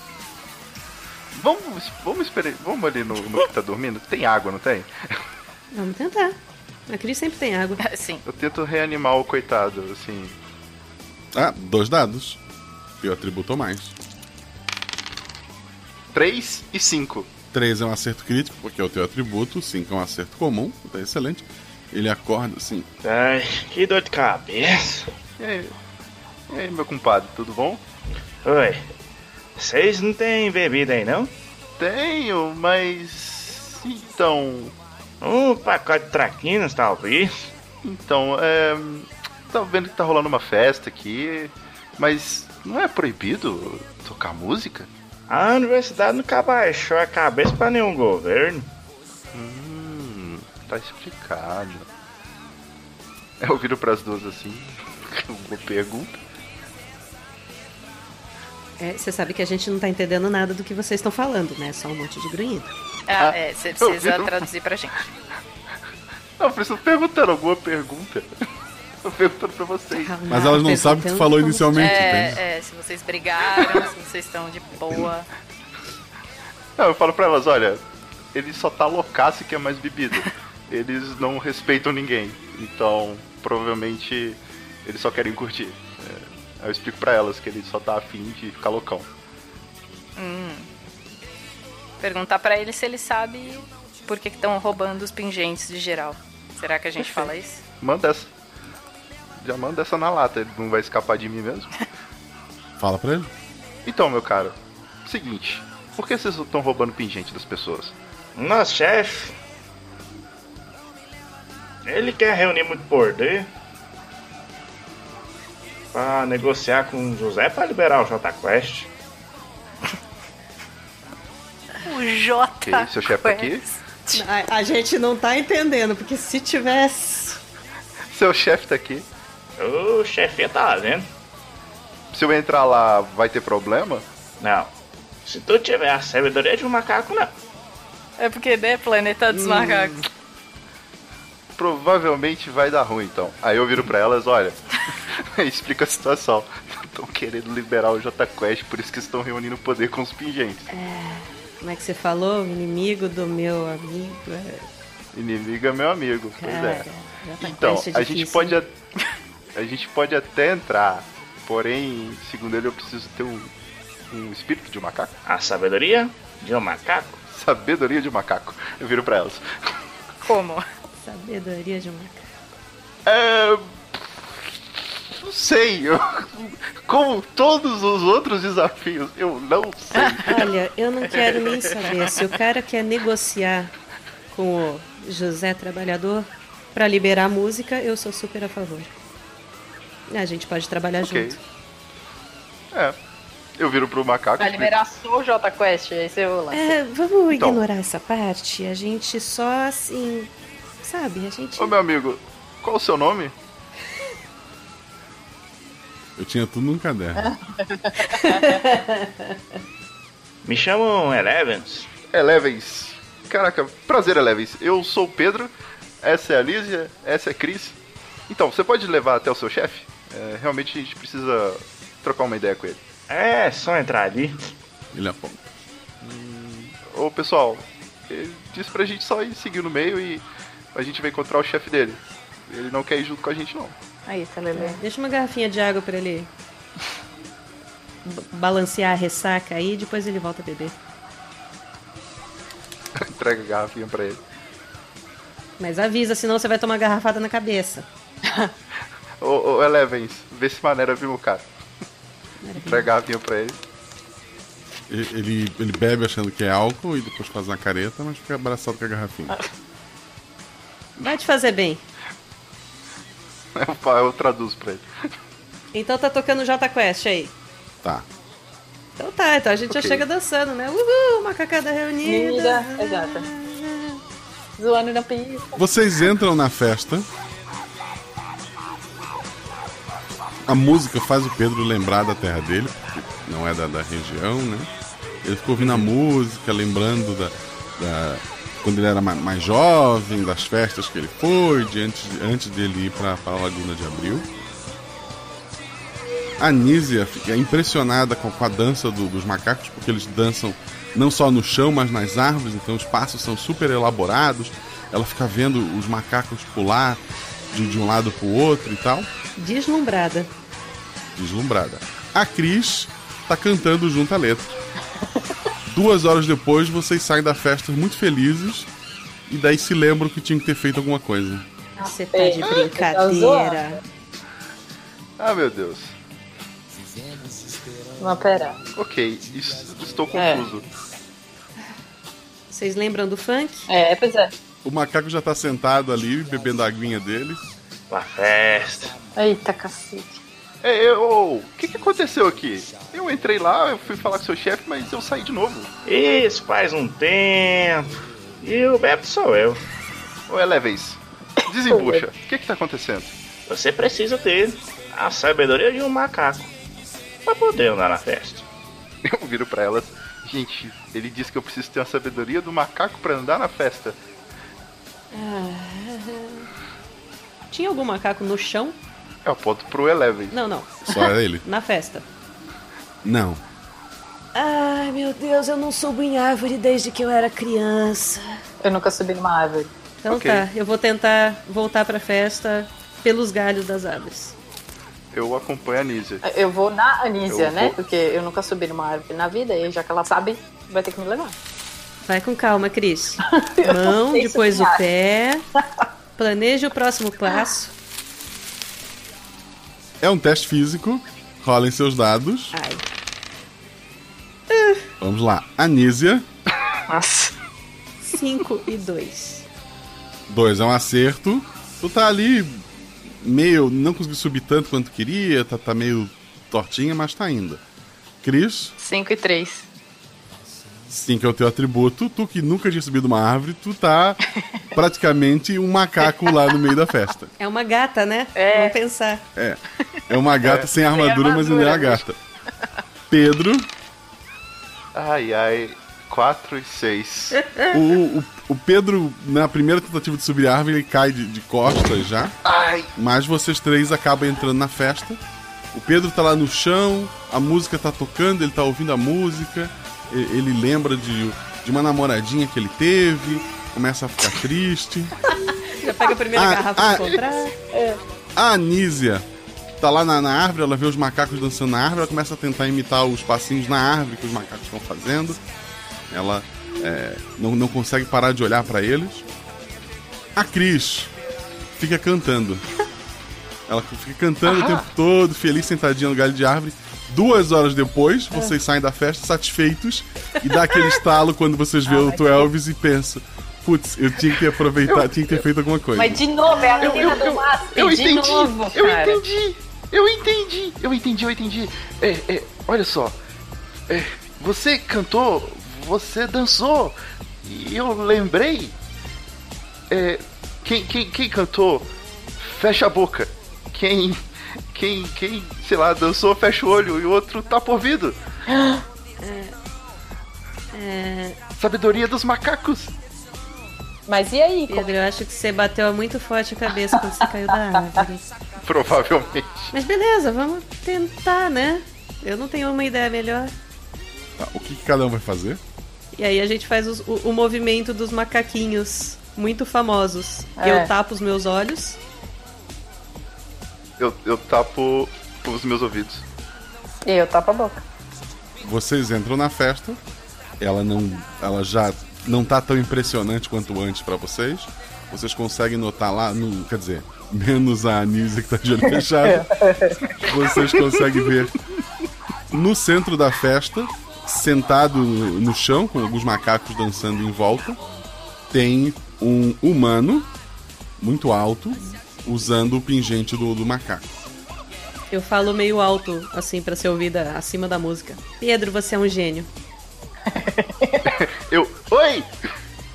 Vamos, vamos esperar, vamos ali no, no que tá dormindo. Tem água, não tem? Vamos tentar. A Cris sempre tem água. Sim. Eu tento reanimar o coitado, assim. Ah, dois dados. Teu atributo ou mais. 3 e 5. 3 é um acerto crítico, porque é o teu atributo. 5 é um acerto comum, tá excelente. Ele acorda assim. Ai, que dor de cabeça. E aí, e aí meu compadre, tudo bom? Oi. Vocês não têm bebida aí, não? Tenho, mas. Então. Um pacote de traquinas, talvez. Então, é. Tá vendo que tá rolando uma festa aqui, mas não é proibido tocar música? A universidade nunca baixou a cabeça pra nenhum governo. Hum, tá explicado. Eu viro pras duas assim, uma pergunta. É, você sabe que a gente não tá entendendo nada do que vocês estão falando, né? Só um monte de grunhido. Ah, é, você eu precisa vi- traduzir pra gente. Não, por isso eu tô perguntando alguma pergunta. Tô perguntando pra vocês. Mas elas não sabem o que tu falou inicialmente, entende? É, é, se vocês brigaram, se vocês estão de boa. Não, eu falo pra elas, olha, ele só tá loucaço e quer mais bebida. Eles não respeitam ninguém. Então, provavelmente, eles só querem curtir. É, aí eu explico pra elas que ele só tá afim de ficar loucão. Hum. Perguntar pra ele se ele sabe por que estão roubando os pingentes de geral. Será que a gente fala isso? Manda essa. Já manda essa na lata, ele não vai escapar de mim mesmo. Fala pra ele. Então, meu cara, seguinte, por que vocês estão roubando pingente das pessoas? Nosso chefe. Ele quer reunir muito poder. Pra negociar com o José pra liberar o J Quest. O J. Ok, seu chefe tá aqui? A, a gente não tá entendendo, porque se tivesse. Seu chefe tá aqui. O chefe tá lá dentro. Se eu entrar lá, vai ter problema? Não. Se tu tiver a sabedoria de um macaco, não. É porque, né, planeta dos Hum. macacos. Provavelmente vai dar ruim, então. Aí eu viro pra elas, olha, explica a situação. Estão querendo liberar o J Quest, por isso que estão reunindo poder com os pingentes. É, como é que você falou? Inimigo do meu amigo. É, Inimigo é meu amigo, pois cara, é. Jota Então, Quest é a gente pode a, a gente pode até entrar, porém, segundo ele, eu preciso ter um, um espírito de um macaco. A sabedoria de um macaco? Sabedoria de um macaco. Eu viro pra elas. Como? Sabedoria de um macaco. É. Sei. Eu, como todos os outros desafios, eu não sei. Olha, eu não quero nem saber. Se o cara quer negociar com o José Trabalhador pra liberar a música, eu sou super a favor. A gente pode trabalhar Ok. junto. É. Eu viro pro macaco. Pra explico. liberar só o J Quest, esse é o lance. É, vamos Então. ignorar essa parte. A gente só assim. Sabe, a gente. Ô meu amigo, qual o seu nome? Eu tinha tudo num caderno. Me chamam Elevens. Elevens. Caraca, prazer, Elevens. Eu sou o Pedro, essa é a Lísia, essa é a Cris. Então, você pode levar até o seu chefe? É, realmente a gente precisa trocar uma ideia com ele. É, só entrar ali. Ele aponta. Ô pessoal, ele disse pra gente só ir seguir no meio e a gente vai encontrar o chefe dele. Ele não quer ir junto com a gente, não. Aí, tá Lelê. Deixa uma garrafinha de água pra ele balancear a ressaca aí e depois ele volta a beber. Entrega a garrafinha pra ele. Mas avisa, senão você vai tomar garrafada na cabeça. Ô, ô Elevens, vê se maneira viu o cara. Entrega a garrafinha pra ele. Ele, ele, ele bebe achando que é álcool e depois faz uma careta, mas fica abraçado com a garrafinha. Vai te fazer bem. Eu, eu traduzo pra ele. Então tá tocando Jota Quest aí. Tá. Então tá, então a gente já Ok. chega dançando, né? Uhul, macacada reunida. Unida, exato. Zoando na pista. Vocês entram na festa. A música faz o Pedro lembrar da terra dele, porque não é da, da região, né? Ele ficou ouvindo a música, lembrando da, da- quando ele era ma- mais, jovem, das festas que ele foi, de antes, antes dele ir para a Laguna de Abril. A Nízia fica impressionada com, com a dança do- dos macacos, porque eles dançam não só no chão, mas nas árvores, então os passos são super elaborados. Ela fica vendo os macacos pular de, de um lado para o outro e tal, Deslumbrada. deslumbrada. A Cris tá cantando junto à letra. Duas horas depois, vocês saem da festa muito felizes e daí se lembram que tinham que ter feito alguma coisa. Você tá de brincadeira. Ah, meu Deus. Não, pera. Ok, es- estou É. confuso. Vocês lembram do funk? É, pois é. O macaco já tá sentado ali, bebendo a aguinha dele. Uma festa. Eita, cacete. É, eu- ô, o que, que aconteceu aqui? Eu entrei lá, eu fui falar com seu chefe, mas eu saí de novo. Isso faz um tempo. E o Beto sou eu. Ô, Elevens, desembucha. O que que tá acontecendo? Você precisa ter a sabedoria de um macaco pra poder andar na festa. Eu viro pra elas. Gente, ele disse que eu preciso ter a sabedoria do macaco pra andar na festa. Ah, Tinha algum macaco no chão? Eu aponto pro Eleven. Não, não. Só ele? Na festa. Não. Ai, meu Deus, eu não subo em árvore desde que eu era criança. Eu nunca subi numa árvore. Então Ok. tá, eu vou tentar voltar pra festa pelos galhos das árvores. Eu acompanho a Nízia. Eu vou na Anísia, Eu né? vou- Porque eu nunca subi numa árvore na vida e já que ela sabe, vai ter que me levar. Vai com calma, Cris. Mão, depois o pé. Planeje o próximo passo. É um teste físico. Rolem seus dados. Ai. Vamos lá. Anísia. Nossa. 5 e 2. 2 é um acerto. Tu tá ali meio. Não conseguiu subir tanto quanto queria. Tá, tá meio tortinha, mas tá indo. Cris. 5 e 3. 5 é o teu atributo. Tu que nunca tinha subido uma árvore, tu tá praticamente um macaco lá no meio da festa. É uma gata, né? É. Vamos pensar. É. É uma gata É. sem armadura, mas ainda é uma gata. Pedro. Ai, ai. 4 e 6. O, o, o Pedro, na primeira tentativa de subir a árvore, ele cai de, de costas já. Ai. Mas vocês três acabam entrando na festa. O Pedro tá lá no chão, a música tá tocando, ele tá ouvindo a música. Ele lembra de, de uma namoradinha que ele teve, começa a ficar triste. Já pega a primeira Ah, garrafa ah, pra comprar. É. A Anísia tá lá na, na árvore, ela vê os macacos dançando na árvore, ela começa a tentar imitar os passinhos na árvore que os macacos estão fazendo. Ela é, não, não consegue parar de olhar pra eles. A Cris fica cantando. Ela fica cantando o Ah. tempo todo, feliz, sentadinha no galho de árvore. Duas horas depois, vocês saem da festa satisfeitos e dá aquele estalo quando vocês veem o Twelves e pensa: Putz, eu tinha que aproveitar, tinha que ter feito alguma coisa. Mas de novo, é a Eu- menina eu- eu- do Masp. eu de entendi, novo, eu cara. entendi, eu entendi, eu entendi, eu entendi. É, é, olha só, é, você cantou, você dançou, e eu lembrei. É, quem, quem, quem cantou? Fecha a boca. Quem, quem, quem, sei lá, dançou fecha o olho e o outro tapa o ouvido. É, Sabedoria dos macacos. Mas e aí? Pedro, eu acho que você bateu muito forte a cabeça quando você caiu da árvore. Provavelmente. Mas beleza, vamos tentar, né? Eu não tenho uma ideia melhor. Tá, o que, que cada um vai fazer? E aí a gente faz os- o, o movimento dos macaquinhos muito famosos. É. Eu tapo os meus olhos. Eu, eu tapo os meus ouvidos. E eu tapo a boca. Vocês entram na festa. Ela não, ela já não tá tão impressionante quanto antes pra vocês. Vocês conseguem notar lá, no, quer dizer, menos a Anísia que tá de olho fechado. Vocês conseguem ver no centro da festa, sentado no no chão, com alguns macacos dançando em volta, tem um humano muito alto usando o pingente do, do macaco. Eu falo meio alto, assim, pra ser ouvida acima da música. Pedro, você é um gênio. Eu. Oi!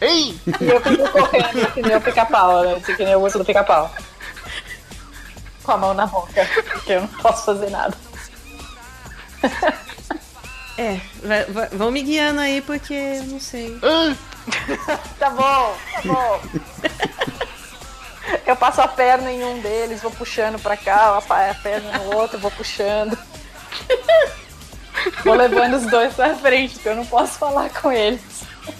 Ei! E eu fico correndo que nem o pica-pau, né? Que nem o urso do pica-pau. Com a mão na boca, porque eu não posso fazer nada. É, vai- vai- vão me guiando aí porque eu não sei. Tá bom, tá bom. Eu passo a perna em um deles, vou puxando pra cá, a perna no outro, vou puxando. Vou levando os dois pra frente, porque eu não posso falar com eles.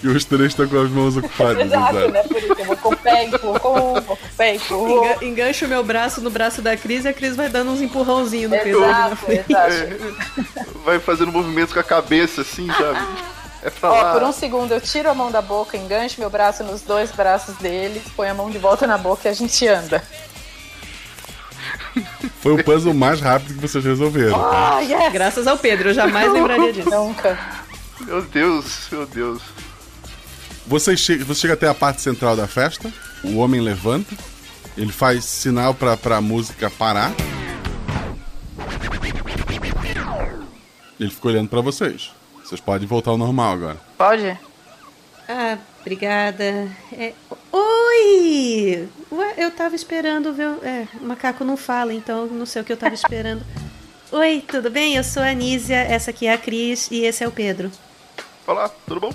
E os três estão com as mãos ocupadas. Exato, exato. né? Por isso eu vou com o pé, empurro com um, vou com o pé, empurro. Enga engancho meu braço no braço da Cris e a Cris vai dando uns empurrãozinhos no na Exato, exato. Vai fazendo movimentos com a cabeça assim, sabe? É pra Ó, por um segundo eu tiro a mão da boca, engancho meu braço nos dois braços deles, ponho a mão de volta na boca e a gente anda. Foi o puzzle mais rápido que vocês resolveram. Ah, yes! Graças ao Pedro, eu jamais lembraria disso. Nunca. Meu Deus, meu Deus. Você chega, você chega até a parte central da festa, o homem levanta, ele faz sinal pra, pra música parar. Ele ficou olhando pra vocês. Vocês podem voltar ao normal agora. Pode? Ah, obrigada. É, Oi! Ué, eu tava esperando ver. o- É, o macaco não fala, então não sei o que eu tava esperando. Oi, tudo bem? Eu sou a Anísia, essa aqui é a Cris e esse é o Pedro. Olá, tudo bom?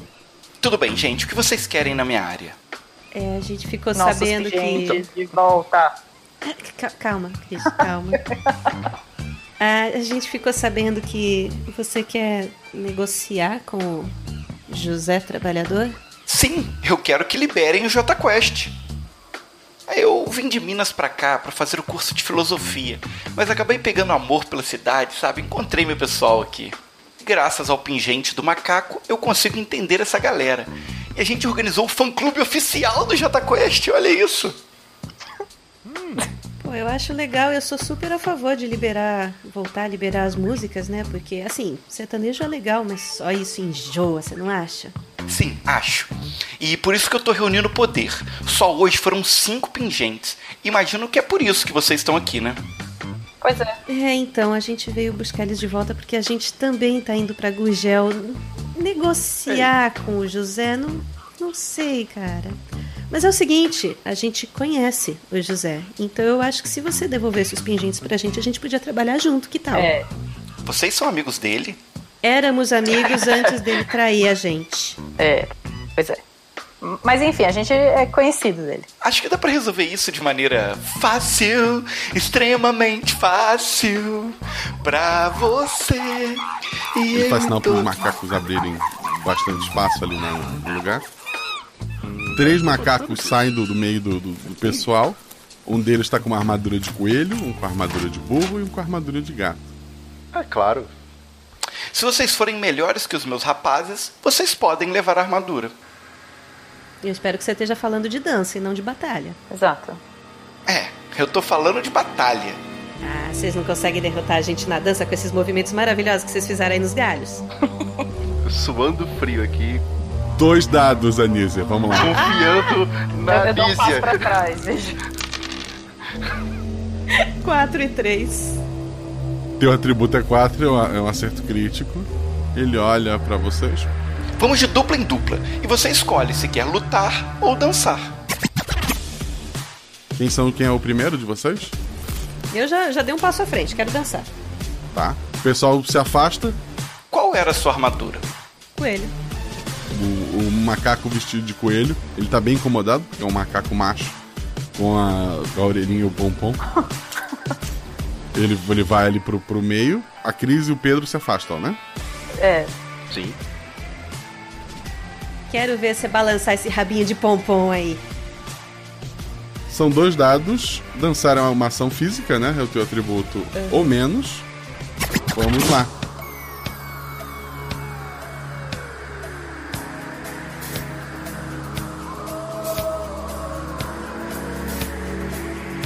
Tudo bem, gente. O que vocês querem na minha área? É, a gente ficou Nossos sabendo que. pingentes de volta. Ca- Calma, Cris, calma. Ah, a gente ficou sabendo que você quer negociar com o José Trabalhador? Sim, eu quero que liberem o J Quest. Eu vim de Minas pra cá pra fazer o curso de filosofia, mas acabei pegando amor pela cidade, sabe? Encontrei meu pessoal aqui. Graças ao pingente do macaco, eu consigo entender essa galera. E a gente organizou o fã-clube oficial do J Quest, olha isso. Eu acho legal, eu sou super a favor de liberar, voltar a liberar as músicas, né? Porque, assim, sertanejo é legal, mas só isso enjoa, você não acha? Sim, acho. E por isso que eu tô reunindo poder. Só hoje foram cinco pingentes. Imagino que é por isso que vocês estão aqui, né? Pois é. É, então, a gente veio buscar eles de volta porque a gente também tá indo pra Gugel negociar com o José. Não, não sei, cara. Mas é o seguinte, a gente conhece o José. Então eu acho que se você devolvesse os pingentes pra gente, a gente podia trabalhar junto, que tal? É. Vocês são amigos dele? Éramos amigos antes dele trair a gente. É, pois é. Mas enfim, a gente é conhecido dele. Acho que dá pra resolver isso de maneira fácil, extremamente fácil pra você. E Ele faz sinal tô- para os macacos abrirem bastante espaço ali no lugar. Três macacos saem do, do meio do, do- do pessoal. Um deles está com uma armadura de coelho, um com armadura de burro e um com armadura de gato. É claro. Se vocês forem melhores que os meus rapazes, vocês podem levar a armadura. Eu espero que você esteja falando de dança e não de batalha. Exato. É, eu tô falando de batalha. Ah, vocês não conseguem derrotar a gente na dança com esses movimentos maravilhosos que vocês fizeram aí nos galhos? Suando frio aqui, Dois dados, Anísia, vamos lá. confiando na eu dou um passo pra trás, veja. 4 e 3. Teu atributo é 4, é um- é um acerto crítico. Ele olha para vocês. Vamos de dupla em dupla, e você escolhe se quer lutar ou dançar. Quem são quem é o primeiro de vocês? Eu já, já dei um passo à frente, quero dançar. Tá? O pessoal se afasta. Qual era a sua armadura? Coelho. O, o macaco vestido de coelho. Ele tá bem incomodado, porque é um macaco macho. Com a, a orelhinha e o pompom. ele, ele vai ali pro, pro meio. A Cris e o Pedro se afastam, né? É. Sim. Quero ver você balançar esse rabinho de pompom aí. São dois dados. Dançar é uma ação física, né? É o teu atributo É. ou menos. Vamos lá.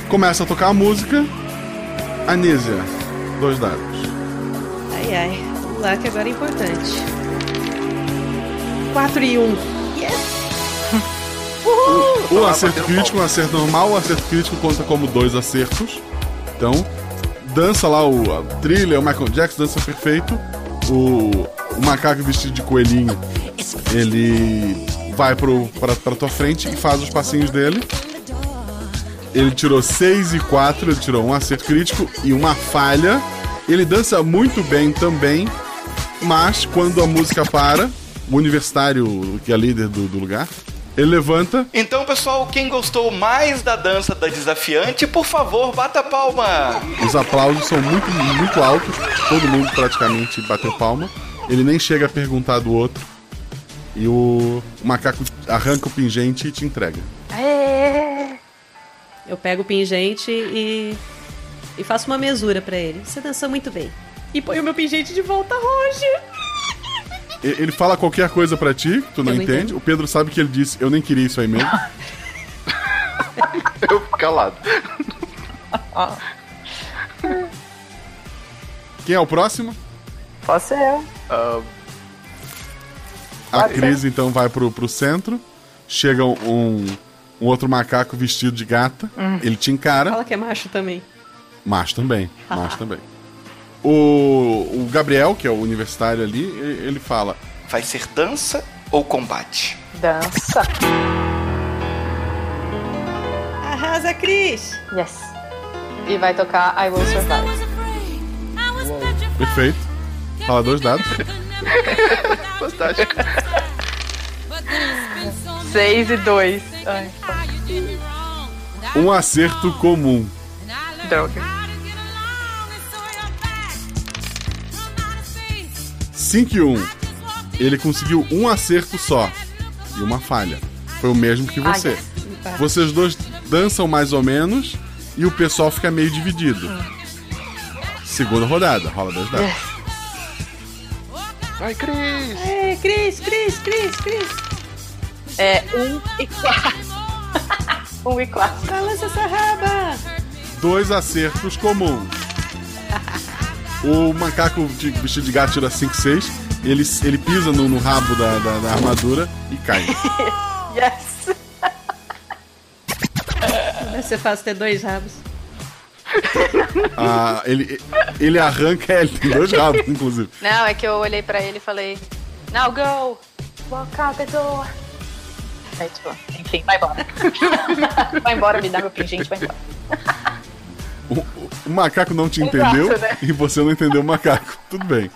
Começa a tocar a música. Anísia, dois dados. Ai, ai. Vamos lá, que agora é importante. 4 e 1. Um. Yes! Um acerto crítico, um acerto normal, o acerto crítico conta como dois acertos. Então, dança lá o trilha, o Michael Jackson dança perfeito. O, o macaco vestido de coelhinho, ele vai pro, pra, pra tua frente e faz os passinhos dele. Ele tirou 6 e 4, ele tirou um acerto crítico e uma falha. Ele dança muito bem também, mas quando a música para, o universitário, que é líder do, do lugar, ele levanta Então, pessoal, quem gostou mais da dança da desafiante, por favor, bata palma. Os aplausos são muito, muito altos. Todo mundo praticamente bateu palma. Ele nem chega a perguntar do outro. E o, o macaco arranca o pingente e te entrega. Eu pego o pingente e. e faço uma mesura pra ele. Você dançou muito bem. E põe o meu pingente de volta, Roger. E- Ele fala qualquer coisa pra ti, tu não não entende. entendo. O Pedro sabe que ele disse: Eu nem queria isso aí mesmo. Eu fico calado. Quem é o próximo? Posso ser eu. Ah, A Pode. Cris então vai pro, pro centro. Chega um, um outro macaco vestido de gata. Hum. Ele te encara. Fala que é macho também. Macho também, macho também. O, o Gabriel, que é o universitário ali, ele fala: Vai ser dança ou combate? Dança. Arrasa, Cris! Yes. E vai tocar I Will Survive. Perfeito. Fala dois dados. Fantástico. 6 e 2. Ai, Um acerto comum. droga. 5 e 1. Um. Ele conseguiu um acerto só. E uma falha. Foi o mesmo que você. yes. Empate. Vocês dois dançam mais ou menos e o pessoal fica meio dividido. Segunda rodada, rola dois dados. Vai, Cris! É, Cris, Cris, Cris, Cris. É 1 e 4. 1 e 4. Balança essa raba! Dois acertos comuns. O macaco de, vestido de gato tira 5 6. Ele, ele pisa no, no rabo da, da- da armadura e cai. Yes. Deve ser fácil ter dois rabos. Ah, ele, ele arranca, é, ele tem dois rabos, inclusive. Não, é que eu olhei pra ele e falei, now go! Walk out the door. Aí, tipo, enfim, vai embora. vai embora, me dá meu pingente, vai embora. O, o macaco não te Exato, entendeu né? e você não entendeu o macaco. Tudo bem.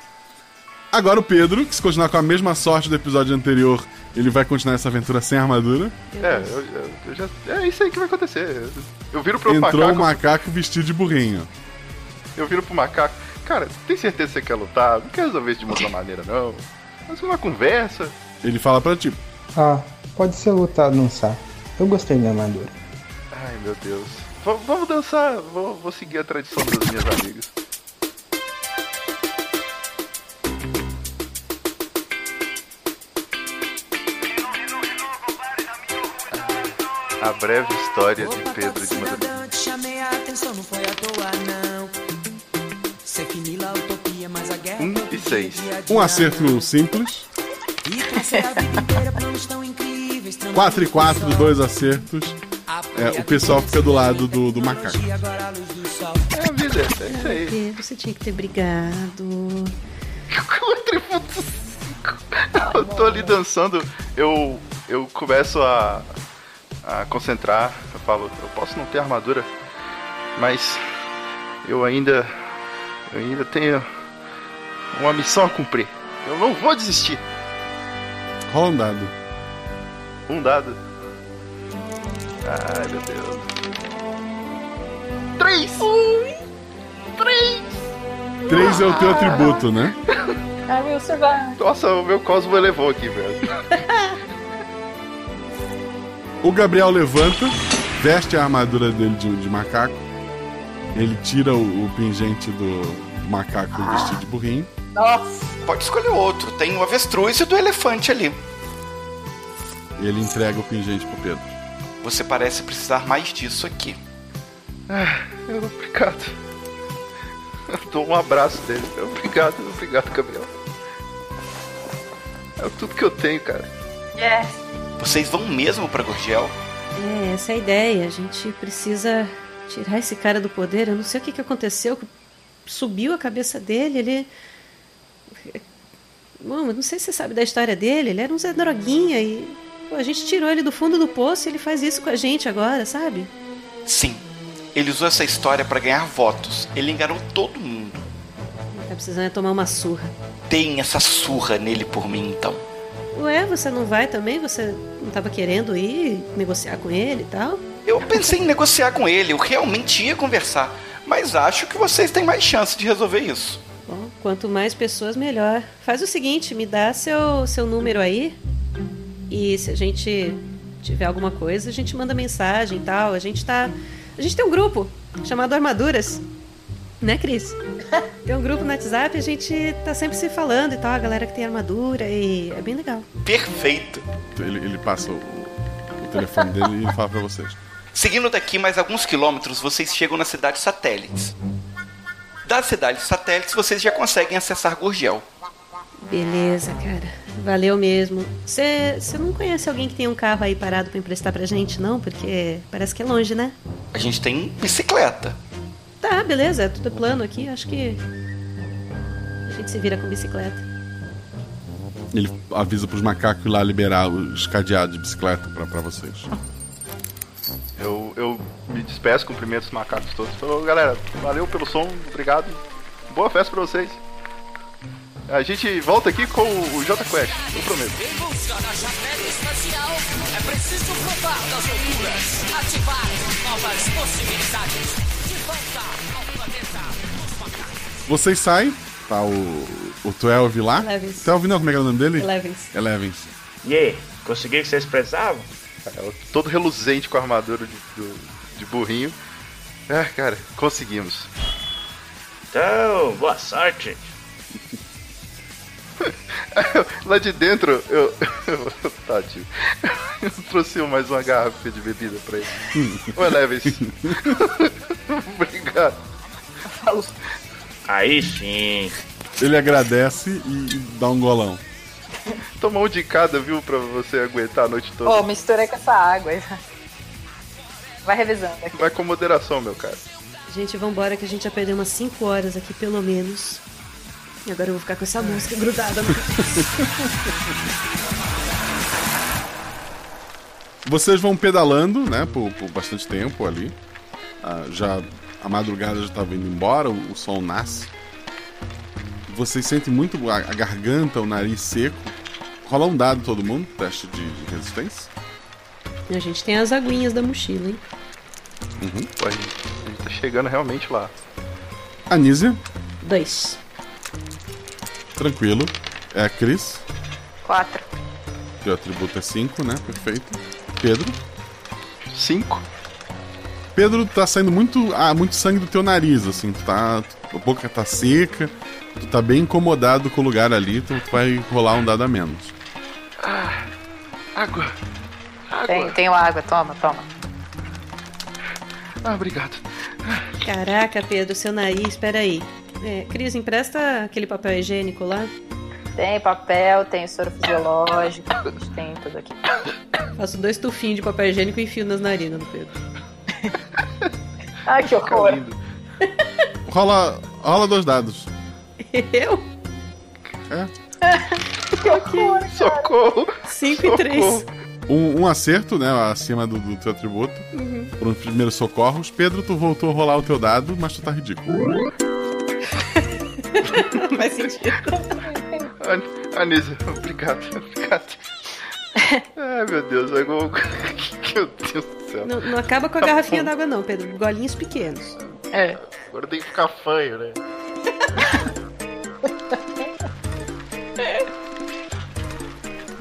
Agora o Pedro, que se continuar com a mesma sorte do episódio anterior, ele vai continuar essa aventura sem armadura. É, eu, eu- eu já, é isso aí que vai acontecer. Eu viro pro Entrou macaco. um macaco vestido de burrinho. Eu viro pro macaco. Cara, tem certeza que você quer lutar? Não quer resolver isso de uma outra maneira, não. Mas uma conversa. Ele fala pra ti: Ah, pode ser lutar dançar. Eu gostei da armadura. Ai, meu Deus. V- vamos dançar. Vou, vou seguir a tradição das minhas amigas. A breve história de Pedro de Madalena. Te chamei a atenção, não foi à toa, não. Sei que Nila utopia, mas a guerra. Um e seis. Um acerto simples. E 4 e 4, dois acertos. É, o pessoal fica do lado do, do macaco. É a vida, é isso aí. Pedro, você tinha que ter brigado. Eu tô ali dançando, eu, eu começo a, a concentrar. Eu falo, eu posso não ter armadura, mas Eu ainda. Eu ainda tenho uma missão a cumprir. Eu não vou desistir. Rola um dado. Um dado. Ai, meu Deus. Três! Três! Três é o teu atributo, né? I will survive. Nossa, o meu Cosmo elevou aqui, velho. O Gabriel levanta, veste a armadura dele de, de macaco. Ele tira o, o pingente do macaco vestido de burrinho. Nossa. Pode escolher outro. Tem o avestruz e o do elefante ali. E ele entrega o pingente pro Pedro. Você parece precisar mais disso aqui. Ah, eu- obrigado. Eu dou um abraço dele. Obrigado, obrigado, Gabriel. É tudo que eu tenho, cara. Yes. Vocês vão mesmo pra Gurgel? É, essa é a ideia. A gente precisa tirar esse cara do poder. Eu não sei o que, que aconteceu. Subiu a cabeça dele. Ele. Bom, eu não sei se você sabe da história dele. Ele era um Zé Droguinha e. pô, a gente tirou ele do fundo do poço e ele faz isso com a gente agora, sabe? Sim. Ele usou essa história pra ganhar votos. Ele enganou todo mundo. Tá precisando é tomar uma surra. Deem essa surra nele por mim, então. Ué, você não vai também? Você não tava querendo ir negociar com ele e tal? Eu pensei em negociar com ele, eu realmente ia conversar. Mas acho que vocês têm mais chance de resolver isso. Bom, quanto mais pessoas, melhor. Faz o seguinte, me dá seu, seu número aí. E se a gente tiver alguma coisa, a gente manda mensagem e tal. A gente tá. A gente tem um grupo chamado Armaduras. Né, Cris? Tem um grupo no WhatsApp, a gente tá sempre se falando e tal, a galera que tem armadura e é bem legal. Perfeito. Ele, ele passa o, o telefone dele e fala pra vocês. Seguindo daqui mais alguns quilômetros, vocês chegam na cidade satélites. Das cidades satélites, vocês já conseguem acessar Gurgel. Beleza, cara. Valeu mesmo. Você não conhece alguém que tem um carro aí parado pra emprestar pra gente, não? Porque parece que é longe, né? A gente tem bicicleta. Tá, beleza, é tudo plano aqui. Acho que a gente se vira com bicicleta. Ele avisa pros macacos ir lá liberar os cadeados de bicicleta pra, pra vocês. Eu, eu me despeço, cumprimento os macacos todos. Falou, galera, valeu pelo som, obrigado. Boa festa pra vocês. A gente volta aqui com o J Quest, eu prometo. Em busca da chapéu espacial, é preciso provar das loucuras, ativar novas possibilidades. De volta ao planeta dos macacos. Vocês saem, tá o, o 12 lá. Elevens. Tá ouvindo como é que é o nome dele? Elevens. Elevens. E aí, conseguiu o que vocês precisavam? É, todo reluzente com a armadura de, do- de burrinho. É, cara, conseguimos. Então, boa sorte. Lá de dentro, eu. Tadinho. Eu trouxe mais uma garrafa de bebida pra ele. Ô, Leves. Obrigado. Aí sim. Ele agradece e, dá um golão. Toma um de cada, viu? Pra você aguentar a noite toda. Pô, misturei com essa água. Vai revisando aqui. Vai com moderação, meu cara. Gente, vambora que a gente já perdeu umas 5 horas aqui, pelo menos. E agora eu vou ficar com essa música grudada no Vocês vão pedalando, né, por, por bastante tempo ali. Ah, já a madrugada já estava indo embora, o, o sol nasce. Vocês sentem muito a, a garganta, o nariz seco. Rola um dado todo mundo, teste de, de resistência. A gente tem as aguinhas da mochila, hein? Uhum. Pô, a gente, a gente tá chegando realmente lá. Anísia, Dois. Tranquilo. É a Cris, Quatro. teu atributo é 5, né? Perfeito. Pedro. 5. Pedro, tá saindo muito, ah, muito sangue do teu nariz, assim. Tu tá, a boca tá seca, tu tá bem incomodado com o lugar ali, tu vai rolar um dado a menos. Ah, água. Tem, tenho água, toma, toma. Ah, obrigado. Caraca, Pedro, seu nariz, peraí. É, Cris, empresta aquele papel higiênico lá. Tem papel, tem soro fisiológico, a gente tem tudo aqui. Faço dois tufinhos de papel higiênico e enfio nas narinas do Pedro. Ai, que horror. Rola, rola dois dados. Eu? É. ok. Socorro! 5 e 3. Um, um acerto, né? Acima do, do teu atributo. Uhum. Por um primeiro socorros. Pedro, tu voltou a rolar o teu dado, mas tu tá ridículo. Faz sentido. An- Anísia, obrigado, obrigado. Ai, meu Deus. Meu Deus do céu. Não, não acaba com a Tá garrafinha d'água, não, Pedro. Golinhos pequenos. É. Agora tem que ficar fanho, né?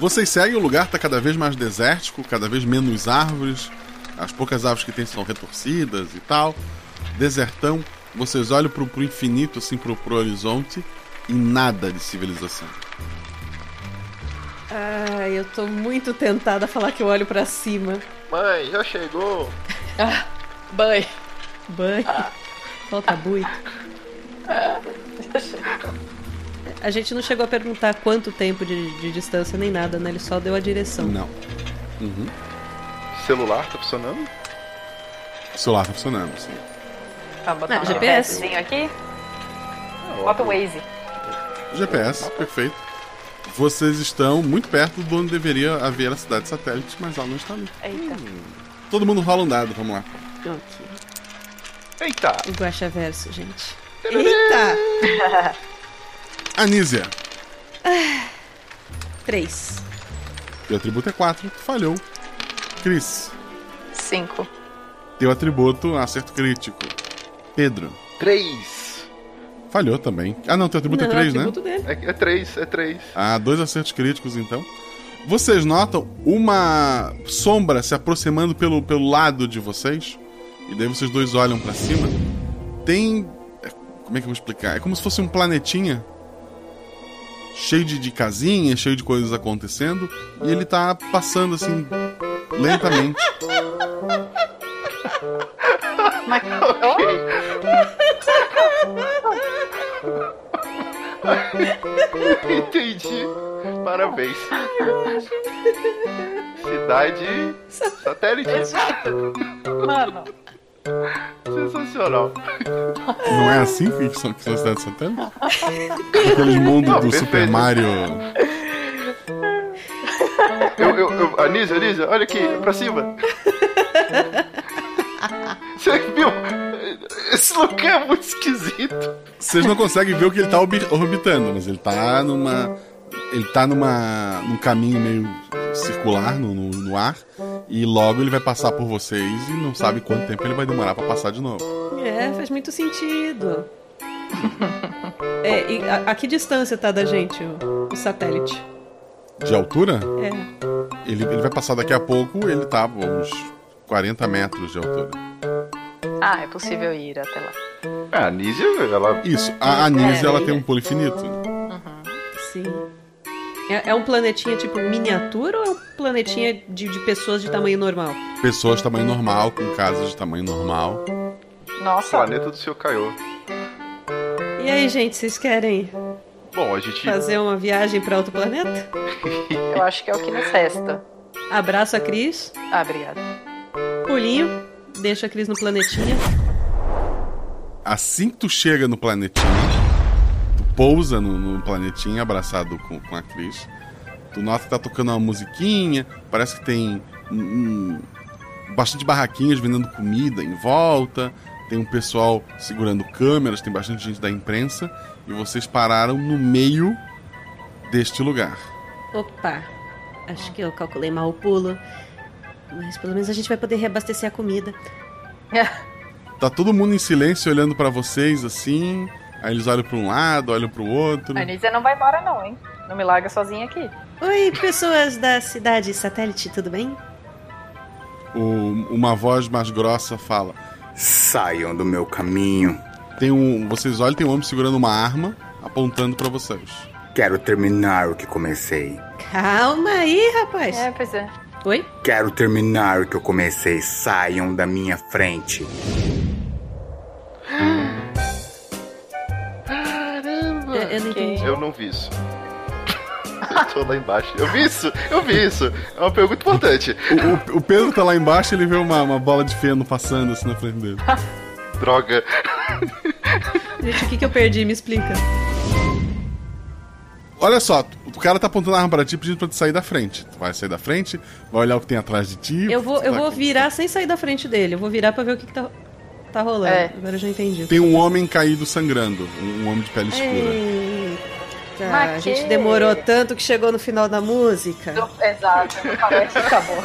Vocês seguem, o lugar tá cada vez mais desértico, cada vez menos árvores. As poucas árvores que tem são retorcidas e tal. Desertão. Vocês olham pro, pro infinito, assim, pro, pro horizonte, e nada de civilização. Ai, eu tô muito tentada a falar que eu olho pra cima. Mãe, já chegou. Ah, banho. Banho. Falta muito. A gente não chegou a perguntar quanto tempo de, de distância nem nada, né? Ele só deu a direção. Não. Uhum. Celular tá funcionando? O celular tá funcionando, sim. Tá botando Ah, um GPS. GPSzinho aqui. Bota o Waze. GPS, perfeito. Vocês estão muito perto de onde deveria haver a cidade satélite, mas ela não está ali. Eita. Todo mundo rola um dado, vamos lá. Eita! O Guaxa Verso, gente. Eita! Anísia, Três. teu atributo é 4, tu falhou. Cris, Cinco. teu atributo acerto crítico. Pedro, Três. falhou também. Ah, não, teu atributo é 3, né? dele. É, é três, é três. Ah, dois acertos críticos então. Vocês notam uma sombra se aproximando pelo, pelo lado de vocês. E daí vocês dois olham pra cima. Tem. é, Como é que eu vou explicar? É como se fosse um planetinha. Cheio de, de casinhas, cheio de coisas acontecendo. E ele tá passando assim. Lentamente. Mas... Entendi. Parabéns. Cidade satélite. Mano. Sensacional. Não é assim que são, que cidades satélites? Aqueles mundos do. Super Mario. Eu, eu, eu, Anísia, Anísia, olha aqui, pra cima. Você viu? Esse lugar é muito esquisito. Vocês não conseguem ver o que ele tá orbi- orbitando, mas ele tá numa. Ele tá numa. num caminho meio circular no, no, no ar. E logo ele vai passar por vocês e não sabe quanto tempo ele vai demorar pra passar de novo. É, faz muito sentido. É, e a, a que distância tá da gente o, o satélite? De altura? É. Ele, ele vai passar daqui a pouco, ele tá a uns 40 metros de altura. Ah, é possível ir até lá. A Anísia, ela. Isso, a Anísia É, ela tem um pulo infinito. Sim. É, é um planetinha tipo miniatura ou é um planetinha de, de pessoas de tamanho normal? Pessoas de tamanho normal, com casas de tamanho normal. Nossa. Planeta do seu Caiô. E aí, gente, vocês querem Bom, a gente. fazer uma viagem pra outro planeta? Eu acho que é o que nos resta. Abraço a Cris. Ah, obrigada. Pulinho. Deixa a Cris no planetinha. Assim que tu chega no planetinha, pousa no, no planetinha abraçado com, com a Cris. Tu nota que tá tocando uma musiquinha, parece que tem hum, bastante barraquinhas vendendo comida em volta, tem um pessoal segurando câmeras, tem bastante gente da imprensa, e vocês pararam no meio deste lugar. Opa. Acho que eu calculei mal o pulo. Mas pelo menos a gente vai poder reabastecer a comida. Tá todo mundo em silêncio olhando pra vocês assim, aí eles olham pra um lado, olham pro outro. A Anísia não vai embora, não, hein? Não me larga sozinha aqui. Oi, pessoas da cidade satélite, tudo bem? O- uma voz mais grossa fala: Saiam do meu caminho. Tem um, vocês olham, tem um homem segurando uma arma, apontando pra vocês. Quero terminar o que comecei. Calma aí, rapaz. É, pois é. Oi? Quero terminar o que eu comecei. Saiam da minha frente. Não vi isso. Eu tô lá embaixo. Eu vi isso! Eu vi isso! É uma pergunta importante. O, o- o Pedro tá lá embaixo ele vê uma, uma bola de feno passando assim na frente dele. Droga. Gente, o que, que eu perdi? Me explica. Olha só, o cara tá apontando a arma pra ti pedindo pra tu sair da frente. Tu vai sair da frente, vai olhar o que tem atrás de ti. Eu vou, eu tá vou com- virar sem sair da frente dele. Eu vou virar pra ver o que, que tá, tá rolando. É. Agora eu já entendi. Tem um homem caído sangrando, um um homem de pele escura. Mas a gente que- demorou tanto que chegou no final da música. Exato, parece acabou.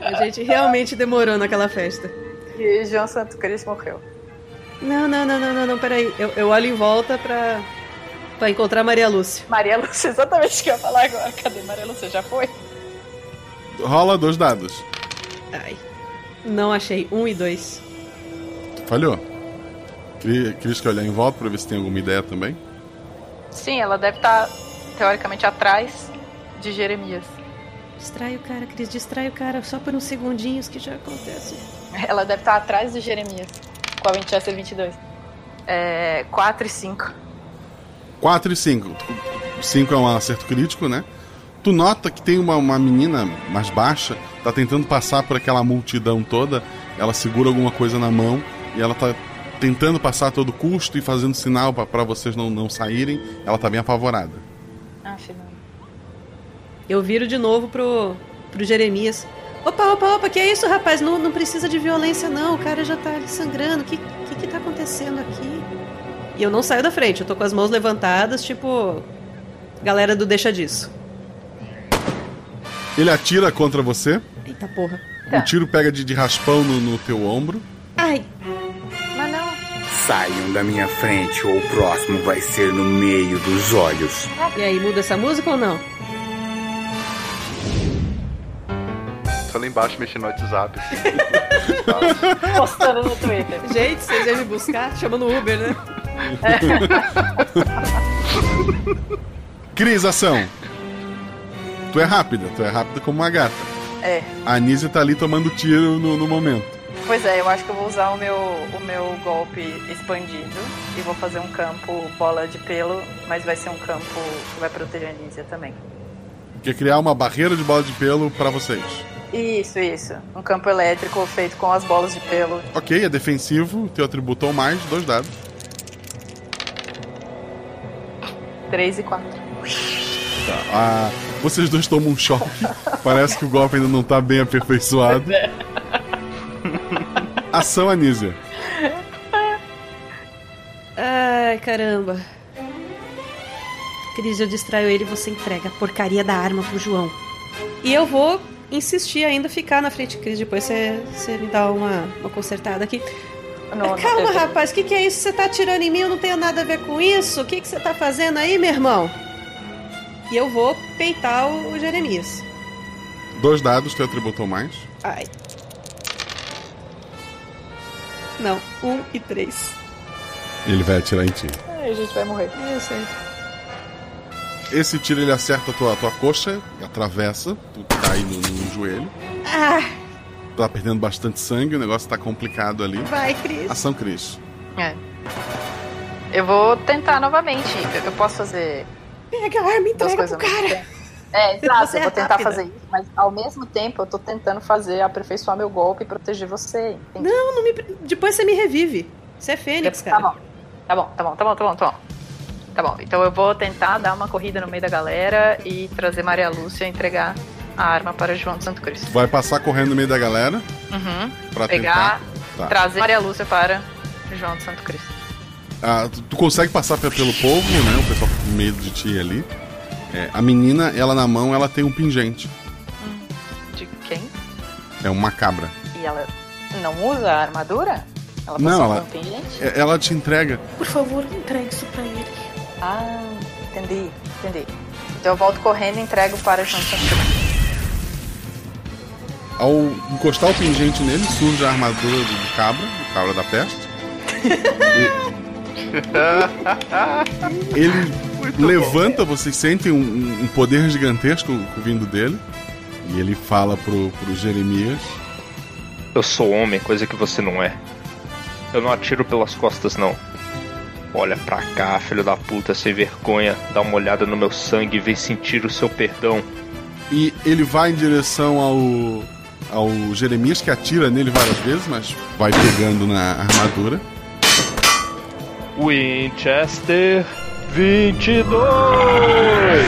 A gente realmente demorou naquela festa. E João Santo Cristo morreu. Não, não, não, não, não, não peraí. Eu, eu olho em volta pra, pra encontrar Maria Lúcia. Maria Lúcia, exatamente o que eu ia falar agora. Cadê Maria Lúcia? Já foi? Rola dois dados. Ai. Não achei. Um e dois. Falhou. Que olhar em volta pra ver se tem alguma ideia também. Sim, ela deve estar, teoricamente, atrás de Jeremias. Distrai o cara, Cris, distrai o cara só por uns segundinhos que já acontece. Ela deve estar atrás de Jeremias. Com a Winchester 22. É. 4 e 5. 4 e 5. 5 é um acerto crítico, né? Tu nota que tem uma, uma menina mais baixa, tá tentando passar por aquela multidão toda, ela segura alguma coisa na mão e ela tá tentando passar a todo custo e fazendo sinal pra- pra vocês não, não saírem. Ela tá bem apavorada. Ah. Eu viro de novo pro, pro Jeremias. Opa, opa, opa, que é isso, rapaz? Não, não precisa de violência, não. O cara já tá ali sangrando. O que, que que tá acontecendo aqui? E eu não saio da frente, eu tô com as mãos levantadas, tipo. Galera do deixa disso. Ele atira contra você, Eita porra. um tiro pega de, de raspão no, no teu ombro. Ai. Saiam da minha frente ou o próximo vai ser no meio dos olhos. e aí, muda essa música ou não? Tô lá embaixo mexendo no WhatsApp. Postando no Twitter. Gente, vocês vêm me buscar? Chama no Uber, né? Cris, ação. Tu é rápida, tu é rápida como uma gata. É. A Anísia tá ali tomando tiro no, no momento. Pois é, eu acho que eu vou usar o meu, o meu golpe expandido e vou fazer um campo bola de pelo, mas vai ser um campo que vai proteger a Nízia também. Quer criar uma barreira de bola de pelo pra vocês. Isso, isso. Um campo elétrico feito com as bolas de pelo. Ok, é defensivo, teu atributo ou mais, dois dados. 3 e 4. Tá. Ah, vocês dois tomam um choque. Parece que o golpe ainda não tá bem aperfeiçoado. Ação, Anísia. Ai, caramba. Cris, eu distraio ele e você entrega a porcaria da arma pro João. E eu vou insistir ainda ficar na frente, Cris. Depois você, você me dá uma, uma consertada aqui. Não, Calma, não, rapaz, o que, que é isso? Você tá atirando em mim? Eu não tenho nada a ver com isso. O que, que você tá fazendo aí, meu irmão? E eu vou peitar o, o Jeremias. Dois dados, teu atributo mais. Ai. Não, um e três. Ele vai atirar em ti. Ai, a gente vai morrer. Eu sei. Esse tiro ele acerta a tua, a tua coxa, atravessa, tu cai no, no joelho. Ah, Tá perdendo bastante sangue, o negócio tá complicado ali. vai, Cris. Ação, Cris. É. Eu vou tentar novamente. Eu, eu posso fazer Pega a arma e entrega pro cara. É, exato. Eu vou tentar rápida. fazer isso, mas ao mesmo tempo eu tô tentando fazer, aperfeiçoar meu golpe e proteger você. entende? Não, não me. Depois você me revive. Você é Fênix, Tá cara. bom. Tá bom, tá bom, tá bom, tá bom, tá bom. Tá bom, então eu vou tentar dar uma corrida no meio da galera e trazer Maria Lúcia e entregar a arma para João de Santo Cristo. Vai passar correndo no meio da galera Uhum. pra Pegar, tentar. Tá. trazer Maria Lúcia para João de Santo Cristo. Ah, tu, tu consegue passar pe- pelo povo, né? O pessoal com medo de ti ali. É, a menina, ela na mão, ela tem um pingente. De quem? É uma cabra. E ela não usa a armadura? Ela Não, passou ela- um pingente? É, Ela te entrega. Por favor, entregue isso pra ele. Ah, entendi, entendi. Então eu volto correndo e entrego para Cristo. Ao encostar o pingente nele, surge a armadura do, do cabra, do cabra da peste. E- ele levanta, vocês sentem um, um- um poder gigantesco vindo dele. E ele fala pro, pro Jeremias. Eu sou homem, coisa que você não é. Eu não atiro pelas costas, não. Olha pra cá, filho da puta, sem vergonha. Dá uma olhada no meu sangue e vem sentir o seu perdão. E ele vai em direção ao, ao Jeremias, que atira nele várias vezes, mas vai pegando na armadura. Winchester 22!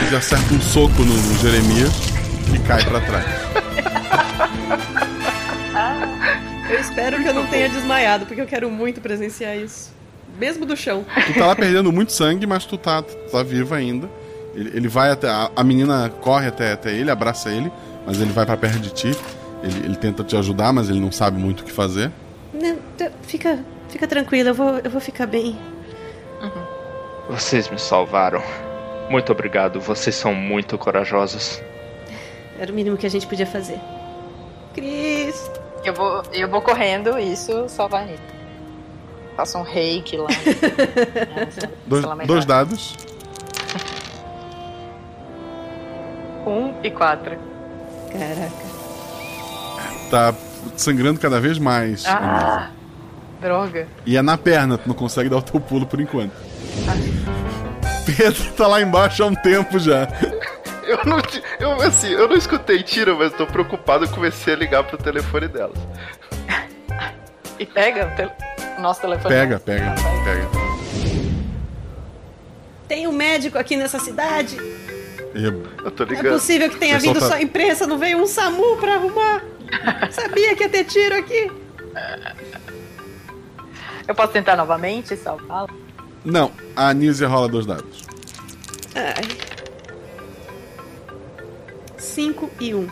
Ele acerta um soco no, no Jeremias e cai pra trás. Eu espero que eu não tenha desmaiado, porque eu quero muito presenciar isso. Mesmo do chão. Tu tá lá perdendo muito sangue, mas tu tá, tá vivo ainda. Ele, ele vai até. A, a menina corre até, até ele, abraça ele, mas ele vai pra perto de ti. Ele, ele tenta te ajudar, mas ele não sabe muito o que fazer. Não, fica, fica tranquila, eu vou, eu vou ficar bem. Vocês me salvaram. Muito obrigado, vocês são muito corajosos. Era o mínimo que a gente podia fazer. Cris! Eu vou, eu vou correndo, isso salvar a Anitta. Faço um reiki lá. Dois, dois dados. Um e quatro. Caraca. Tá sangrando cada vez mais. Ah, droga. E é na perna, tu não consegue dar o teu pulo por enquanto. Pedro tá lá embaixo há um tempo já. Eu não, eu, assim, eu não escutei tiro, mas tô preocupado e comecei a ligar pro telefone dela. E pega o, tel- nosso telefone. Pega, pega, pega. Tem um médico aqui nessa cidade? Eu tô Não é possível que tenha pessoal vindo tá- só a imprensa, não veio um SAMU pra arrumar. Sabia que ia ter tiro aqui. Eu posso tentar novamente salvá-lo? Não, a Anísia rola dois dados. Ai. Cinco e um.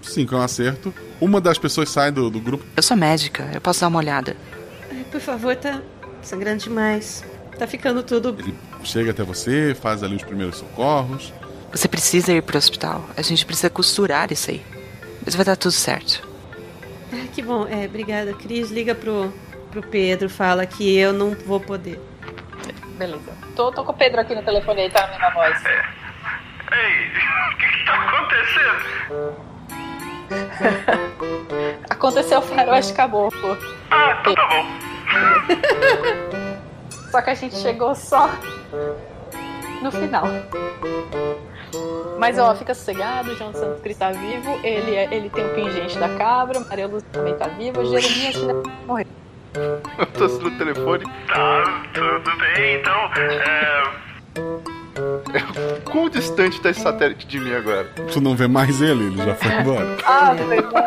Cinco é um acerto. Uma das pessoas sai do, do grupo. Eu sou médica, eu posso dar uma olhada. Ai, por favor, tá sangrando demais. Tá ficando tudo. Chega até você, faz ali os primeiros socorros. Você precisa ir pro hospital. A gente precisa costurar isso aí. Mas vai dar tudo certo. Ah, que bom. É, obrigada, Cris. Liga pro, pro Pedro, fala que eu não vou poder. Beleza. Tô, tô com o Pedro aqui no telefone aí, tá a minha voz. Ei, o que, que tá acontecendo? Aconteceu o faroeste caboclo. Ah, então tá bom. Só que a gente chegou só no final. Mas ó, fica sossegado, o João Santos Cristo tá vivo, ele, é- ele tem o pingente da cabra, Maria Lúcia também tá viva, Jeremias morreu. Eu tô no telefone. Tá, tudo bem, então. É, Quão distante tá esse satélite de mim agora? Tu não vê mais ele, ele já foi embora. Ah, verdade.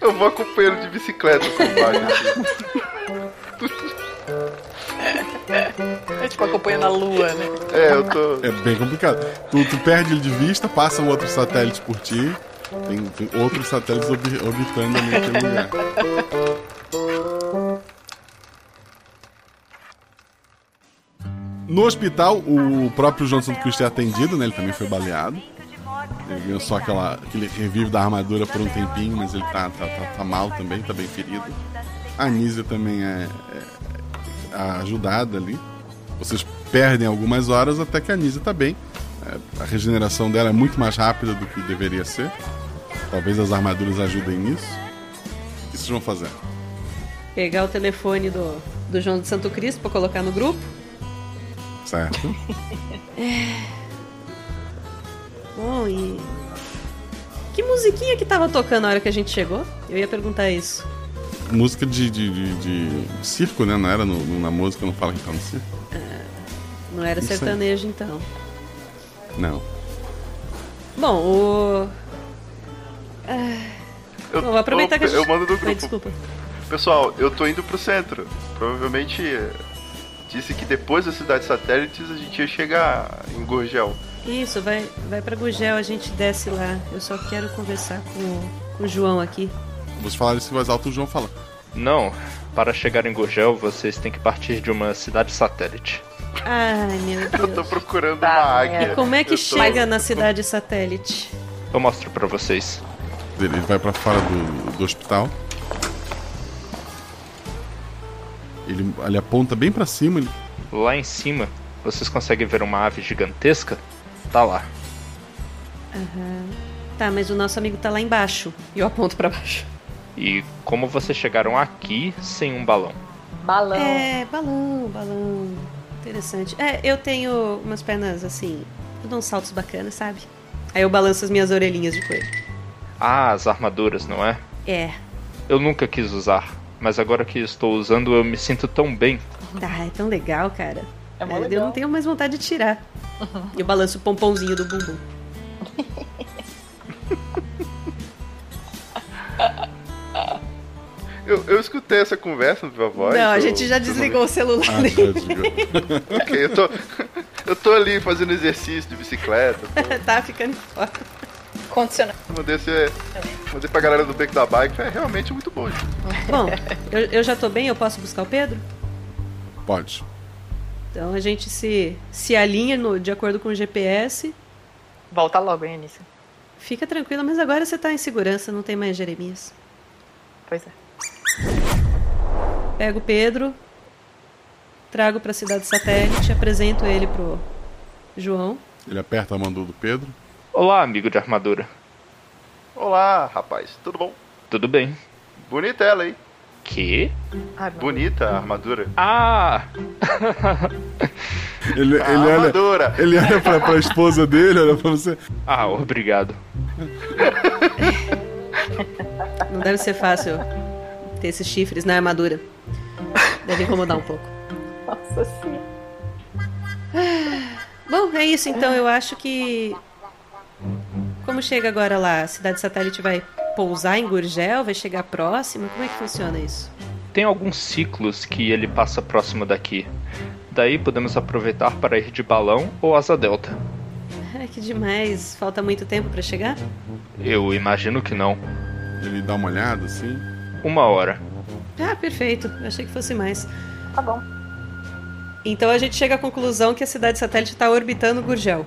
Eu vou acompanhando de bicicleta página aqui. É tipo acompanhando a lua, né? É, eu tô. É bem complicado. Tu, tu perde ele de vista, passam outros satélites por ti. Tem, tem outros satélites orbi- orbitando ali naquele lugar. No hospital, o próprio João Santo Cristo é atendido, né? Ele também foi baleado. Ele ganhou só aquela, aquele revive da armadura por um tempinho, mas ele tá, tá, tá, tá mal também, tá bem ferido. A Anísia também é, é ajudada ali. Vocês perdem algumas horas até que a Anísia tá bem. É, a regeneração dela é muito mais rápida do que deveria ser. Talvez as armaduras ajudem nisso. O que vocês vão fazer? Pegar o telefone do, do João de Santo Cristo pra colocar no grupo. Certo? É. Bom, e. Que musiquinha que tava tocando na hora que a gente chegou? Eu ia perguntar isso. Música de, de, de- de circo, né? Não era no- na música, não fala que tá no circo. Não era aí. sertanejo, então. Não. Bom, o. Ah, Eu, Bom, vou aproveitar eu, que a gente- eu mando Ai, grupo. desculpa. Pessoal, eu tô indo pro centro. Provavelmente eh, disse que depois das cidades satélites a gente ia chegar em Gorgel. Isso, vai, vai pra Gugel, a gente desce lá. Eu só quero conversar com, o- com o João aqui. Vocês falaram isso voz alta, o João fala. Não, para chegar em Gurgel, vocês têm que partir de uma cidade satélite. Ai, meu Deus. Eu tô procurando uma águia. Como é que Eu tô- chega na cidade satélite? Eu mostro pra vocês. Ele vai pra fora do, do hospital. Ele, ele aponta bem pra cima. Ele... Lá em cima, vocês conseguem ver uma ave gigantesca? Tá lá. Aham. Tá, mas o nosso amigo tá lá embaixo. E eu aponto pra baixo. E como vocês chegaram aqui sem um balão? Balão. É, balão, balão. Interessante. É, eu tenho umas pernas assim. Eu dou uns saltos bacanas, sabe? Aí eu balanço as minhas orelhinhas de coelho. Ah, as armaduras, não é? É. Eu nunca quis usar, mas agora que estou usando eu me sinto tão bem. Ah, é tão legal, cara. É mó eu legal. não tenho mais vontade de tirar. Eu balanço o pompomzinho do bumbum. Eu, eu escutei essa conversa no Viva Voz. não, a eu- gente já eu desligou o celular Ah, já desligou. ok, eu tô, eu tô ali fazendo exercício de bicicleta. tá ficando fora. Condicionado. Mandei, esse, mandei pra galera do Beco da Bike. É realmente muito bom. gente. Bom, eu, eu já tô bem, eu posso buscar o Pedro? Pode. Então a gente se, se alinha no, de acordo com o GPS. Volta logo, hein, Anícia. Fica tranquila, mas agora você tá em segurança, não tem mais Jeremias. Pois é. Pego o Pedro, trago pra cidade satélite, apresento ele pro João. Ele aperta a mão do Pedro. Olá, amigo de armadura. Olá, rapaz. Tudo bom? Tudo bem. Bonita ela, hein? Que? Bonita a armadura. Ah! Ele, A ele olha, armadura. ele olha pra, pra esposa dele, olha pra você. Ah, obrigado. Não deve ser fácil ter esses chifres na armadura. Deve incomodar um pouco. Nossa senhora. Bom, é isso então. Eu acho que. Como chega agora lá? A cidade satélite vai pousar em Gurgel? Vai chegar próxima? Como é que funciona isso? Tem alguns ciclos que ele passa próximo daqui. Daí podemos aproveitar para ir de balão ou asa delta. Ai, que demais. Falta muito tempo pra chegar? Eu imagino que não. Ele dá uma olhada assim. Uma hora. Ah, perfeito. Eu achei que fosse mais. Tá bom. Então a gente chega à conclusão que a cidade satélite está orbitando Gurgel.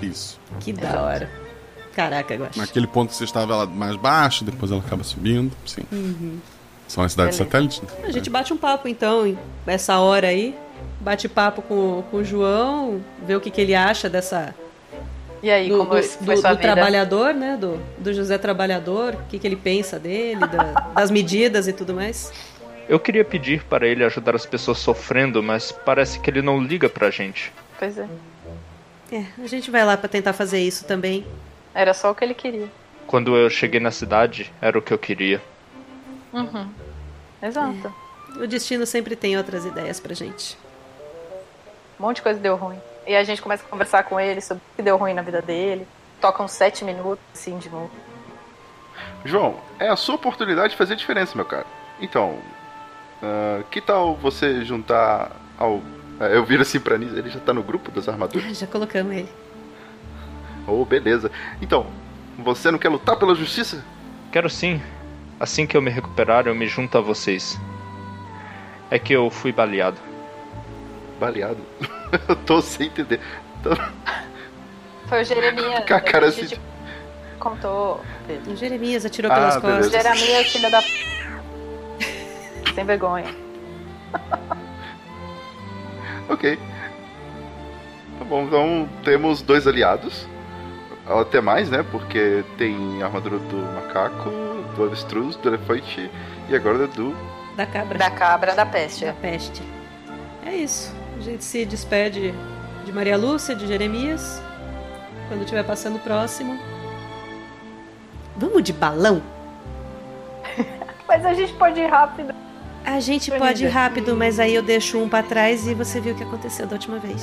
Isso. Que da hora. Caraca, eu acho. Naquele ponto que você estava ela mais baixo, depois ela acaba subindo. Sim. Uhum. São as cidades Beleza. satélites, né? A gente bate um papo então, essa hora aí. Bate papo com, com o João, vê o que, que ele acha dessa. E aí, do, como do, foi do- sua do vida? trabalhador, né? Do, do José Trabalhador, o que, que ele pensa dele, da- das medidas e tudo mais. Eu queria pedir para ele ajudar as pessoas sofrendo, mas parece que ele não liga pra gente. Pois é. É, a gente vai lá pra tentar fazer isso também. Era só o que ele queria. Quando eu cheguei na cidade, era o que eu queria. Uhum. Exato. O destino sempre tem outras ideias pra gente. Um monte de coisa deu ruim. E a gente começa a conversar com ele sobre o que deu ruim na vida dele. Toca uns sete minutos, assim, de novo. João, é a sua oportunidade de fazer diferença, meu cara. Então, ah, que tal você juntar ao. ah, Eu viro assim pra Nisa, ele já tá no grupo das armaduras? Já colocamos ele. Oh, beleza. Então, você não quer lutar pela justiça? Quero sim. Assim que eu me recuperar, eu me junto a vocês. É que eu fui baleado. Baleado? eu tô sem entender. Tô- Foi o Jeremias. Com a cara a gente assim- contou. O Jeremias atirou Ah, pelas beleza. costas. Jeremias, filha da. Sem vergonha. Ok. Tá bom, então temos dois aliados. Até mais, né? Porque tem a armadura do macaco, do avestruz, do elefante e agora do. Da cabra. Da cabra da peste. Da peste. É isso. A gente se despede de Maria Lúcia, de Jeremias. Quando estiver passando próximo. Vamos de balão? Mas a gente pode ir rápido. A gente Bonita. pode ir rápido, mas aí eu deixo um pra trás e você viu o que aconteceu da última vez.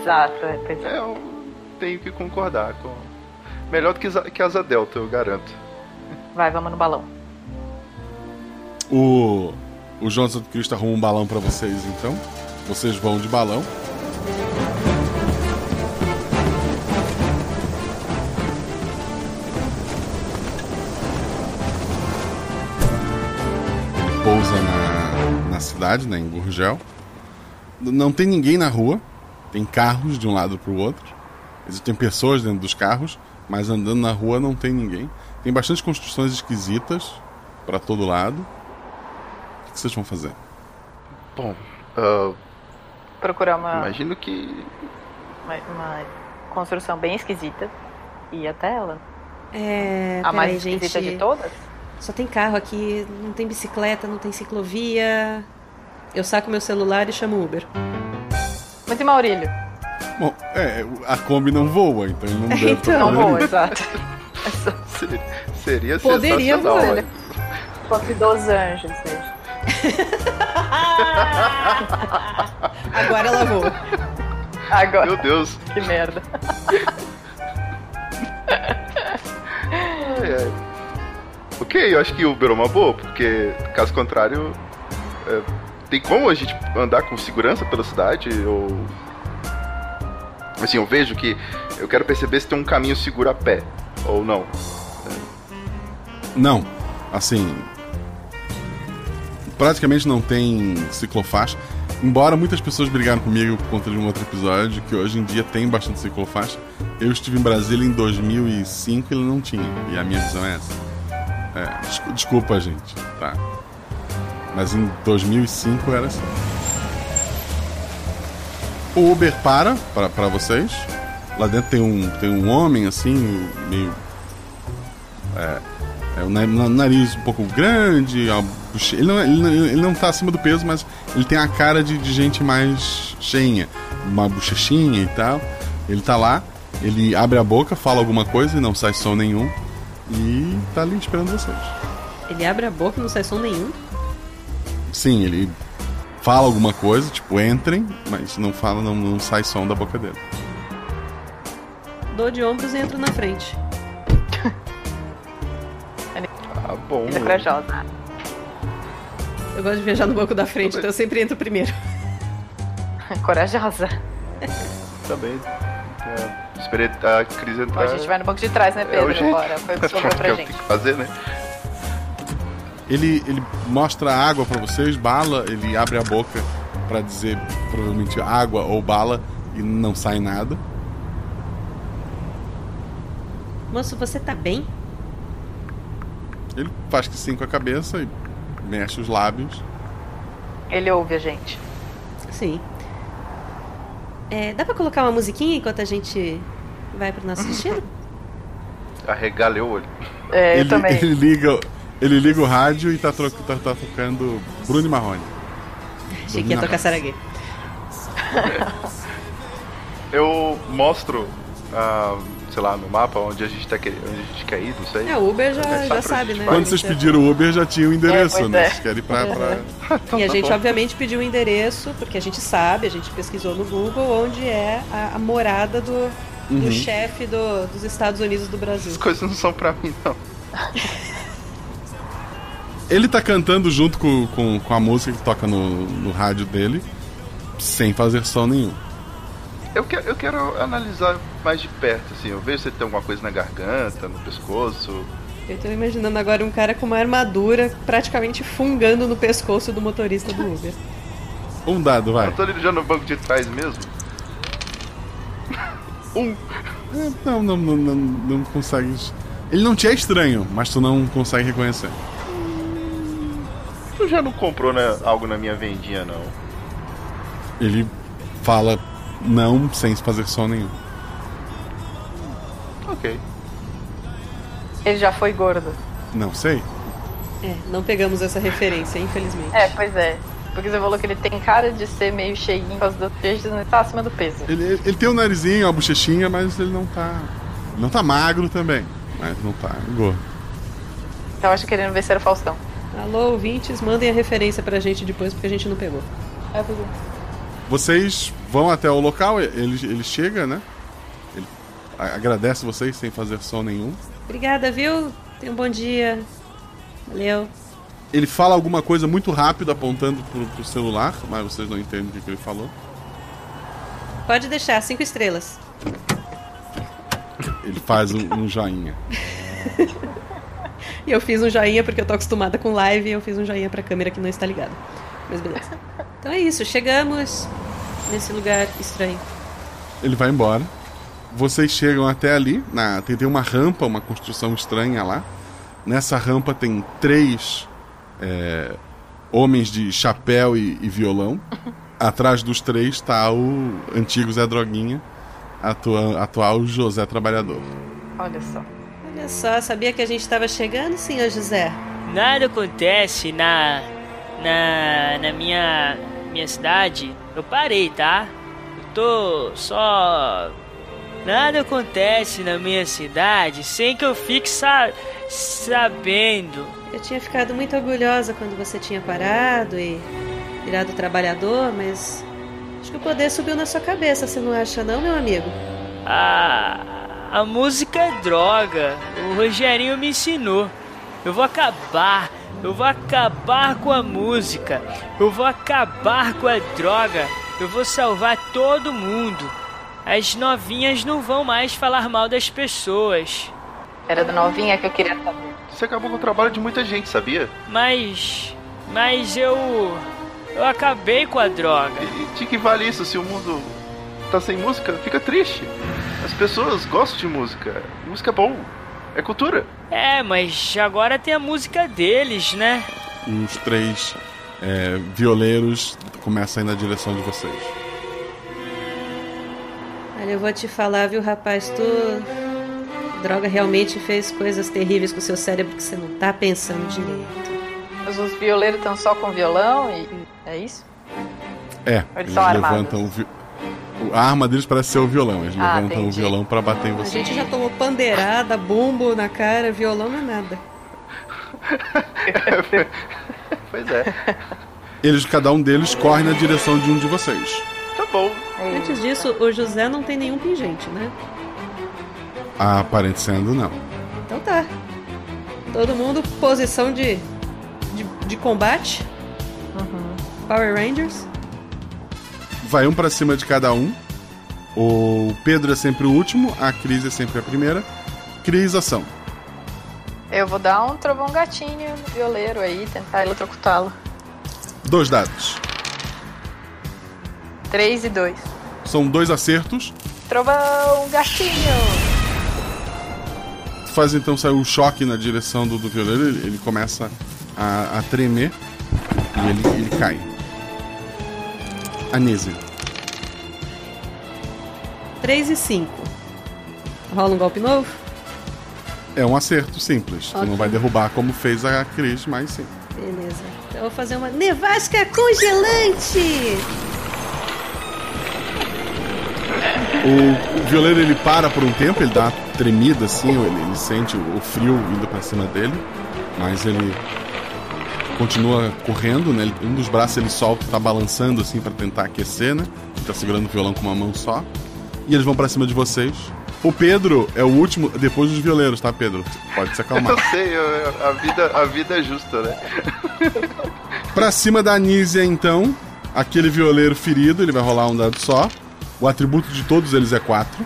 Exato, é, pois É, eu tenho que concordar com. Melhor do que, que Asa Delta, eu garanto. Vai, vamos no balão. O, o João Santo Cristo arruma um balão pra vocês, então. Vocês vão de balão. Ele pousa na, na cidade, né, em Gurgel. Não tem ninguém na rua. Tem carros de um lado pro outro. Existem pessoas dentro dos carros, mas andando na rua não tem ninguém. Tem bastante construções esquisitas pra todo lado. O que vocês vão fazer? Bom, ah, Procurar uma, imagino que. uma, uma construção bem esquisita. E até ela. É. A mais peraí, esquisita gente. de todas? Só tem carro aqui, não tem bicicleta, não tem ciclovia. Eu saco meu celular e chamo o Uber. Mas e Maurílio? Bom, é, a Kombi não voa, então ele não deve Então. Não isso. exato. Seria, seria Poderia sensacional. voar. Fosse dos anjos, veja. Agora ela voa. Agora. Meu Deus. Que merda. Ai, ai. Ok, eu acho que o Uber é uma boa, porque caso contrário, é, tem como a gente andar com segurança pela cidade? Ou. Assim, eu vejo que eu quero perceber se tem um caminho seguro a pé, ou não. Não. Assim. Praticamente não tem ciclofaixa. Embora muitas pessoas brigaram comigo por conta de um outro episódio, que hoje em dia tem bastante ciclofaixa. Eu estive em Brasília em 2005 e ele não tinha. E a minha visão é essa. É, descu- desculpa, gente. Tá. Mas em 2005 era assim. O Uber para pra, pra vocês. Lá dentro tem um, tem um homem assim, meio. É, é o na- na- nariz um pouco grande, ele, não, ele, não, ele não tá acima do peso, mas ele tem a cara de, de gente mais cheinha, uma bochechinha e tal. Ele tá lá, ele abre a boca, fala alguma coisa e não sai som nenhum. E tá ali esperando vocês. Ele abre a boca e não sai som nenhum. Sim, ele fala alguma coisa, tipo, entrem, mas não fala, não, não sai som da boca dele. Dou de ombros e entro na frente. Bom. Ele é corajosa. Eu gosto de viajar no banco da frente, então eu sempre entro primeiro. Corajosa. Também. É, esperei a crise Bom, entrar. a gente vai no banco de trás, né, É o Pedro? jeito. Bora. Foi o que sobrou É o pra que gente. que fazer, né? Ele, ele mostra água pra vocês, bala, ele abre a boca pra dizer provavelmente água ou bala e não sai nada. Moço, você tá bem? Ele faz que sim com a cabeça e mexe os lábios. Ele ouve a gente. Sim. É, dá pra colocar uma musiquinha enquanto a gente vai pro nosso destino? Arregalei o olho. É, ele, ele liga, ele liga o rádio e tá, tro- tá- tá tocando Bruno e Marrone. Achei que ia tocar Saraguê. Eu mostro, ah, sei lá, no mapa onde a gente, tá querendo, onde a gente quer ir, não sei. É, o Uber já, é tá já pra sabe, né? vai? Quando vocês pediram o Uber já tinha o endereço, É, né? é. Vocês querem ir pra. pra... E a tá gente, bom. obviamente, pediu o endereço, porque a gente sabe, a gente pesquisou no Google onde é a, a morada do, do Uhum. chefe do- dos Estados Unidos do Brasil. As coisas não são pra mim, não. Ele tá cantando junto com, com, com a música que toca no, no rádio dele, sem fazer som nenhum. Eu quero, eu quero analisar mais de perto, assim. Eu vejo se tem alguma coisa na garganta, no pescoço. Eu tô imaginando agora um cara com uma armadura praticamente fungando no pescoço do motorista do Uber. Um dado, vai. Eu tô ali já no banco de trás mesmo. Um. É, Não, não, não, não, não consegues. Ele não te é estranho, mas tu não consegue reconhecer. Tu já não comprou né, algo na minha vendinha, não? Ele fala não sem fazer som nenhum. Ok. Ele já foi gordo. Não sei. É, não pegamos essa referência, infelizmente. É, pois é. Porque você falou que ele tem cara de ser meio cheinho por causa do peixe, ele tá acima do peso. Ele, ele tem o narizinho, a bochechinha, mas ele não tá. Não tá magro também. Mas não tá gordo. Então acho querendo ver se era o Faustão. Alô, ouvintes, mandem a referência pra gente depois, porque a gente não pegou. É, pois é. Vocês vão até o local, ele, ele chega, né? Ele agradece vocês sem fazer som nenhum. Obrigada, viu? Tenha um bom dia. Valeu. Ele fala alguma coisa muito rápido apontando pro, pro celular, mas vocês não entendem o que, que ele falou. Pode deixar, cinco estrelas. Ele faz um, um joinha. E eu fiz um joinha porque eu tô acostumada com live e eu fiz um joinha pra câmera que não está ligada. Mas beleza. Então é isso, chegamos nesse lugar estranho. Ele vai embora. Vocês chegam até ali, na, tem, tem uma rampa, uma construção estranha lá. Nessa rampa tem três é, homens de chapéu e, e violão. Atrás dos três está o antigo Zé Droguinha, atua, atual José Trabalhador. Olha só. Olha só, sabia que a gente estava chegando, senhor José? Nada acontece na na na minha minha cidade. Eu parei, tá? Eu tô só Nada acontece na minha cidade sem que eu fique sa sabendo. Eu tinha ficado muito orgulhosa quando você tinha parado e virado trabalhador, mas acho que o poder subiu na sua cabeça, você não acha não, meu amigo? Ah, a música é droga. O Rogerinho me ensinou. Eu vou acabar. Eu vou acabar com a música. Eu vou acabar com a droga. Eu vou salvar todo mundo. As novinhas não vão mais falar mal das pessoas. Era da novinha que eu queria saber. Você acabou com o trabalho de muita gente, sabia? Mas. Mas eu. Eu acabei com a droga. E de que vale isso se o mundo tá sem música? Fica triste. As pessoas gostam de música. Música é bom. É cultura. É, mas agora tem a música deles, né? E os três é, violeiros começam a ir na direção de vocês. Olha, eu vou te falar, viu, rapaz, tu. Droga realmente fez coisas terríveis com o seu cérebro que você não tá pensando direito. Mas os violeiros estão só com violão e. É isso? É, Eles eles levantam o vi... A arma deles parece ser o violão. Eles Ah, levantam o entendi. violão pra bater em A vocês. gente já tomou pandeirada, bumbo na cara, violão não é nada. pois é. Eles, cada um deles corre na direção de um de vocês. Tá bom. Antes disso, o José não tem nenhum pingente, né? Aparecendo não. Então tá. Todo mundo, posição de, de, de combate. Power Rangers. Vai um pra cima de cada um. O Pedro é sempre o último, a Cris é sempre a primeira. Cris, ação. Eu vou dar um trovão gatinho no violeiro aí, tentar eletrocutá-lo. Dois dados. 3 e 2. São dois acertos. Trovão gatinho! Faz então sair um choque na direção do, do violeiro. Ele, ele começa a, a tremer e ele, ele cai. Anísia. 3 e 5. Rola um golpe novo? É um acerto simples. Tu não vai derrubar como fez a Cris, mas sim. Beleza. Então eu vou fazer uma nevasca congelante! O, violeiro ele para por um tempo, ele dá uma tremida assim, ele, ele sente o, frio vindo pra cima dele, mas ele continua correndo, né? Um dos braços ele solta, tá balançando assim pra tentar aquecer, né? Ele tá segurando o violão com uma mão só. E eles vão pra cima de vocês. O Pedro é o último, depois dos violeiros, tá, Pedro? Pode se acalmar. Eu sei, eu- a, vida, a vida é justa, né? Pra cima da Anísia, então, aquele violeiro ferido, ele vai rolar um dado só. O atributo de todos eles é 4.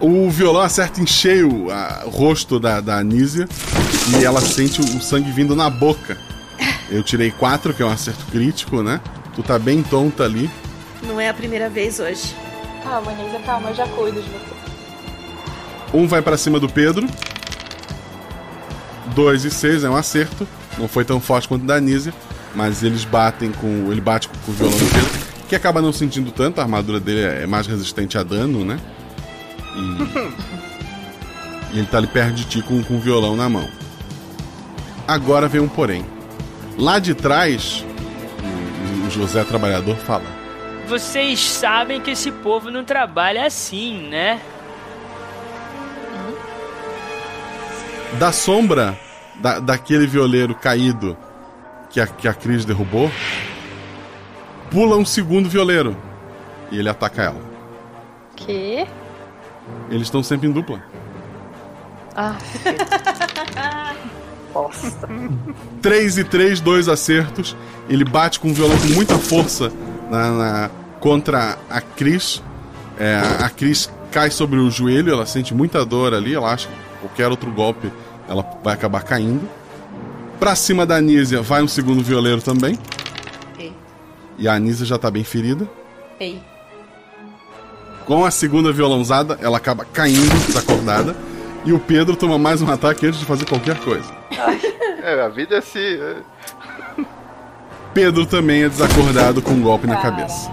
O violão acerta em cheio o rosto da, da Anísia e ela sente o sangue vindo na boca. Eu tirei 4, que é um acerto crítico, né? Tu tá bem tonta ali. Não é a primeira vez hoje. Calma, Nisa, calma, eu já cuido de você. Um vai pra cima do Pedro. 2 e 6 é um acerto. Não foi tão forte quanto o da Anísia, mas eles batem com. Ele bate com, o violão do Pedro, que acaba não sentindo tanto, a armadura dele é mais resistente a dano, né? E, e ele tá ali perto de ti com, com o violão na mão. Agora vem um porém. Lá de trás, o, o José Trabalhador fala. Vocês sabem que esse povo não trabalha assim, né? Da sombra da, daquele violeiro caído que a, que a Cris derrubou, pula um segundo violeiro e ele ataca ela. Que? Eles estão sempre em dupla. Ah, bosta. 3 e 3, dois acertos. Ele bate com o violão com muita força na, na- contra a Cris. É, a Cris cai sobre o joelho, ela sente muita dor ali. Ela acha que qualquer outro golpe ela vai acabar caindo. Pra cima da Anísia vai um segundo violeiro também. Ei. E a Anísia já tá bem ferida. Ei. Com a segunda violãozada, ela acaba caindo desacordada. E o Pedro toma mais um ataque antes de fazer qualquer coisa. É, a vida é assim. é- Pedro também é desacordado com um golpe na cabeça.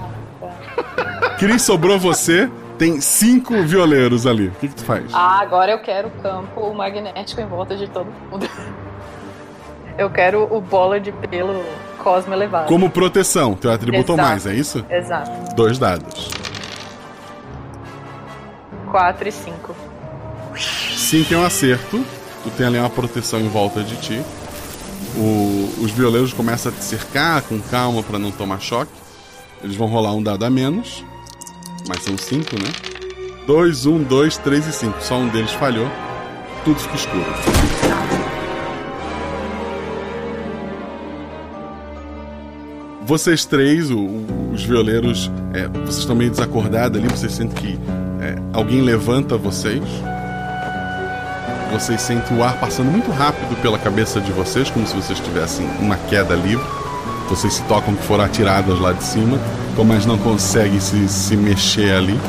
Cris, sobrou você. Tem cinco violeiros ali. O que, que tu faz? Ah, agora eu quero o campo magnético em volta de todo mundo. Eu quero o bola de pelo cosmo elevado. Como proteção, teu atributo Exato. mais, é isso? Exato. Dois dados. 4 e 5. 5 é um acerto. Tu tem ali uma proteção em volta de ti. O- os violeiros começam a te cercar com calma pra não tomar choque. Eles vão rolar um dado a menos. Mas são 5, né? 2, 1, 2, 3 e 5. Só um deles falhou. Tudo fica escuro. Vocês três, o- os violeiros, é, vocês estão meio desacordados ali. Vocês sentem que é, alguém levanta vocês. Vocês sentem o ar passando muito rápido pela cabeça de vocês, como se vocês tivessem uma queda livre. Vocês se tocam que foram atiradas lá de cima, mas não conseguem se, se mexer ali.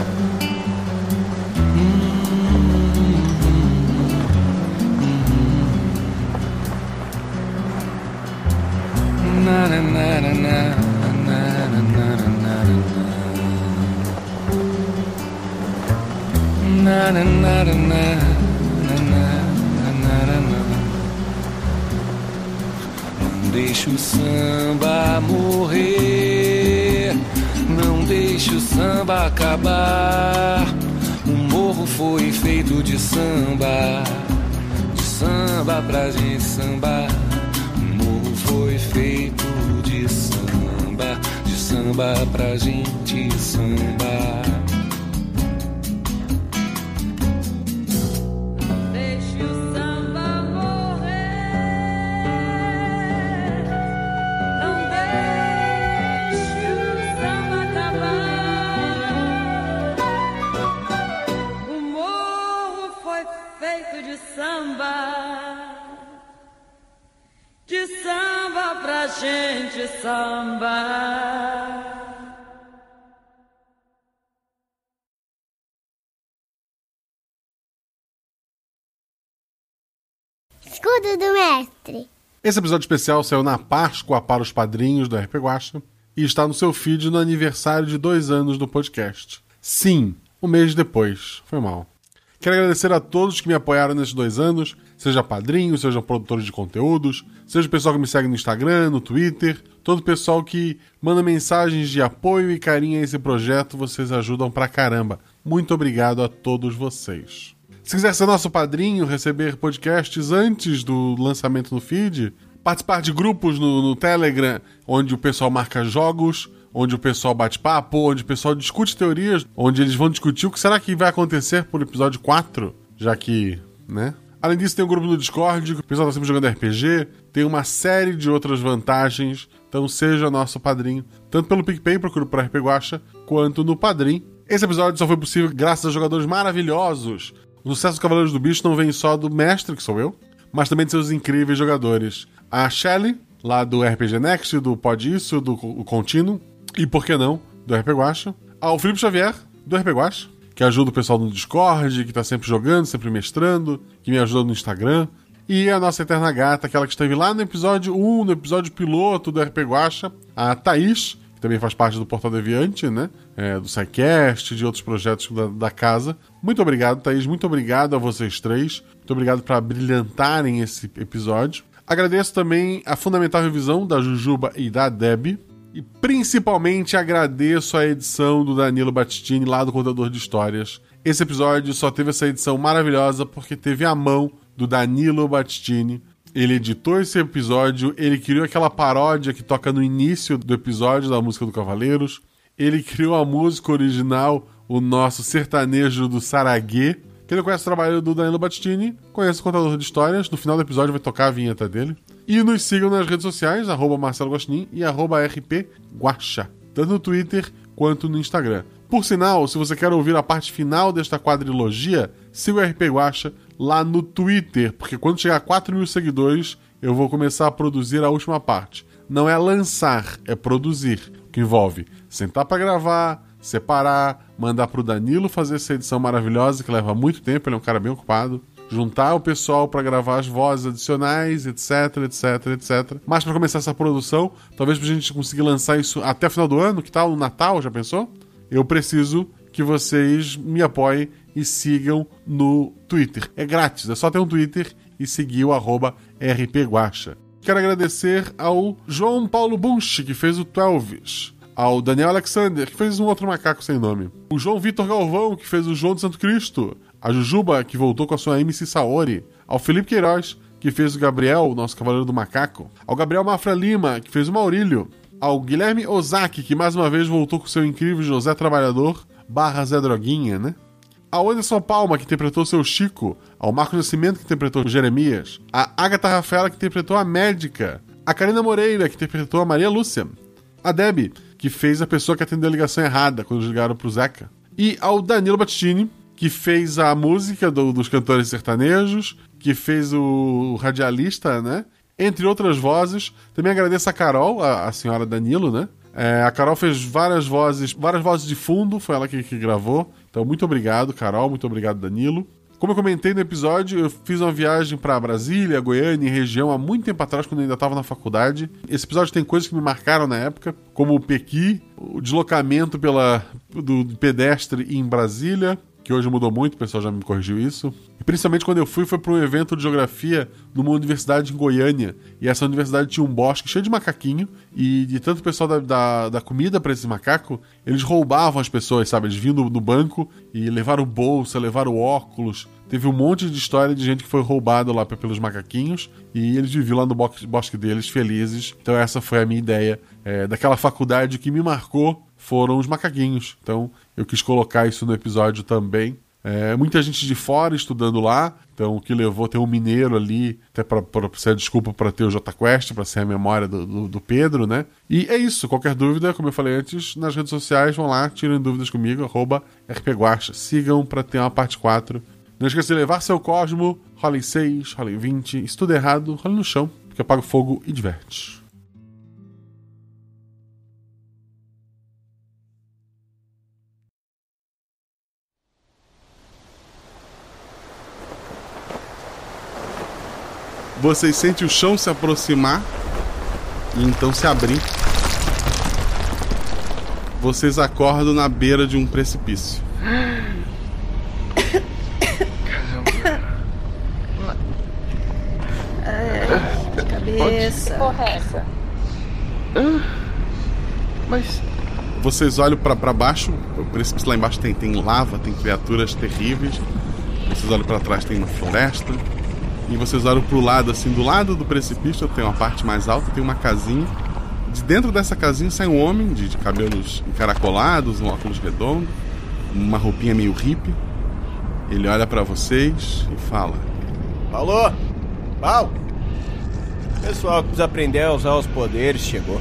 Escudo do mestre. Esse episódio especial saiu na Páscoa para os padrinhos do RP Guacha e está no seu feed no aniversário de dois anos do podcast. Sim, um mês depois. Foi mal. Quero agradecer a todos que me apoiaram nesses dois anos, seja padrinhos, seja produtores de conteúdos, seja o pessoal que me segue no Instagram, no Twitter, todo o pessoal que manda mensagens de apoio e carinho a esse projeto, vocês ajudam pra caramba. Muito obrigado a todos vocês. Se quiser ser nosso padrinho, receber podcasts antes do lançamento no feed, participar de grupos no, no Telegram, onde o pessoal marca jogos, onde o pessoal bate papo, onde o pessoal discute teorias, onde eles vão discutir o que será que vai acontecer por episódio 4, já que, né? Além disso, tem um grupo no Discord, o pessoal tá sempre jogando RPG, tem uma série de outras vantagens, então seja nosso padrinho, tanto pelo PicPay, procura por RP Guacha, quanto no Padrim. Esse episódio só foi possível graças a jogadores maravilhosos. O sucesso do Cavaleiros do Bicho não vem só do mestre, que sou eu, mas também de seus incríveis jogadores. A Shelly, lá do RPG Next, do Pod Isso, do Co- Contínuo, e por que não, do RP Guacha. Ao Felipe Xavier, do RP Guacha, que ajuda o pessoal no Discord, que tá sempre jogando, sempre mestrando, que me ajuda no Instagram. E a nossa eterna gata, aquela que esteve lá no episódio 1, no episódio piloto do RP Guacha, a Thaís, que também faz parte do Portal Deviante, né? É, do SciCast, de outros projetos da, da casa. Muito obrigado, Thaís. Muito obrigado a vocês três. Muito obrigado por brilhantarem esse episódio. Agradeço também a fundamental revisão da Jujuba e da Deb. E principalmente agradeço a edição do Danilo Battistini lá do Contador de Histórias. Esse episódio só teve essa edição maravilhosa porque teve a mão do Danilo Battistini. Ele editou esse episódio, ele criou aquela paródia que toca no início do episódio da música do Cavaleiros. Ele criou a música original, o nosso sertanejo do Saraguê. Quem não conhece o trabalho do Danilo Battistini, conhece o Contador de Histórias. No final do episódio vai tocar a vinheta dele. E nos sigam nas redes sociais, arroba Marcelo Guaxinim e arroba RP Guaxa, tanto no Twitter quanto no Instagram. Por sinal, se você quer ouvir a parte final desta quadrilogia, siga o RP Guacha lá no Twitter, porque quando chegar a 4 mil seguidores, eu vou começar a produzir a última parte. Não é lançar, é produzir, que envolve sentar para gravar, separar, mandar pro Danilo fazer essa edição maravilhosa que leva muito tempo, ele é um cara bem ocupado juntar o pessoal para gravar as vozes adicionais, etc, etc, etc. Mas para começar essa produção, talvez pra gente conseguir lançar isso até o final do ano, que tal no Natal, já pensou? Eu preciso que vocês me apoiem e sigam no Twitter. É grátis, é só ter um Twitter e seguir o arroba rpguacha. Quero agradecer ao João Paulo Bunch, que fez o Twelves, Ao Daniel Alexander, que fez um outro macaco sem nome. O João Vitor Galvão, que fez o João de Santo Cristo. A Jujuba, que voltou com a sua MC Saori. Ao Felipe Queiroz, que fez o Gabriel, nosso Cavaleiro do Macaco. Ao Gabriel Mafra Lima, que fez o Maurílio. Ao Guilherme Ozaki, que mais uma vez voltou com seu incrível José Trabalhador, barra Zé Droguinha, né? Ao Anderson Palma, que interpretou seu Chico. Ao Marcos Nascimento, que interpretou Jeremias. A Agatha Rafaela, que interpretou a médica. A Karina Moreira, que interpretou a Maria Lúcia. A Debbie, que fez a pessoa que atendeu a ligação errada quando ligaram pro Zeca. E ao Danilo Battistini, que fez a música do- dos cantores sertanejos, que fez o radialista, né? Entre outras vozes. Também agradeço a Carol, a, a senhora Danilo, né? É, a Carol fez várias vozes, várias vozes de fundo, foi ela que, que gravou. Então, muito obrigado, Carol, muito obrigado, Danilo. Como eu comentei no episódio, eu fiz uma viagem para Brasília, Goiânia e região há muito tempo atrás, quando eu ainda estava na faculdade. Esse episódio tem coisas que me marcaram na época, como o Pequi, o deslocamento pela, do pedestre em Brasília, que hoje mudou muito, o pessoal já me corrigiu isso. E principalmente quando eu fui, foi para um evento de geografia numa universidade em Goiânia. E essa universidade tinha um bosque cheio de macaquinho. E de tanto pessoal da, da, da comida para esse macaco, eles roubavam as pessoas, sabe? Eles vinham do banco e levaram bolsa, levaram óculos. Teve um monte de história de gente que foi roubado lá pe- pelos macaquinhos. E eles viviam lá no bosque, bosque deles felizes. Então essa foi a minha ideia é, daquela faculdade que me marcou foram os macaquinhos. Então eu quis colocar isso no episódio também. É, muita gente de fora estudando lá, então o que levou ter um mineiro ali, até para ser desculpa para ter o J Quest, para ser a memória do, do, do Pedro, né? E é isso. Qualquer dúvida, como eu falei antes, nas redes sociais, vão lá, tirem dúvidas comigo, arroba RPGuacha. Sigam para ter uma parte 4. Não esqueça de levar seu Cosmo, rola 6, rola 20. Se errado, rola no chão, porque apaga fogo e diverte. Vocês sentem o chão se aproximar e então se abrir. Vocês acordam na beira de um precipício. Ai, cabeça. Porra, é essa? Mas. Vocês olham pra pra baixo, o precipício lá embaixo tem, tem lava, tem criaturas terríveis. Vocês olham pra trás, tem uma floresta. E vocês olham pro lado, assim, do lado do precipício tem uma parte mais alta, tem uma casinha. De dentro dessa casinha sai um homem de, de cabelos encaracolados, um óculos redondo, uma roupinha meio hippie. Ele olha pra vocês e fala: Paulo! Paulo! Pessoal que precisa aprender a usar os poderes chegou.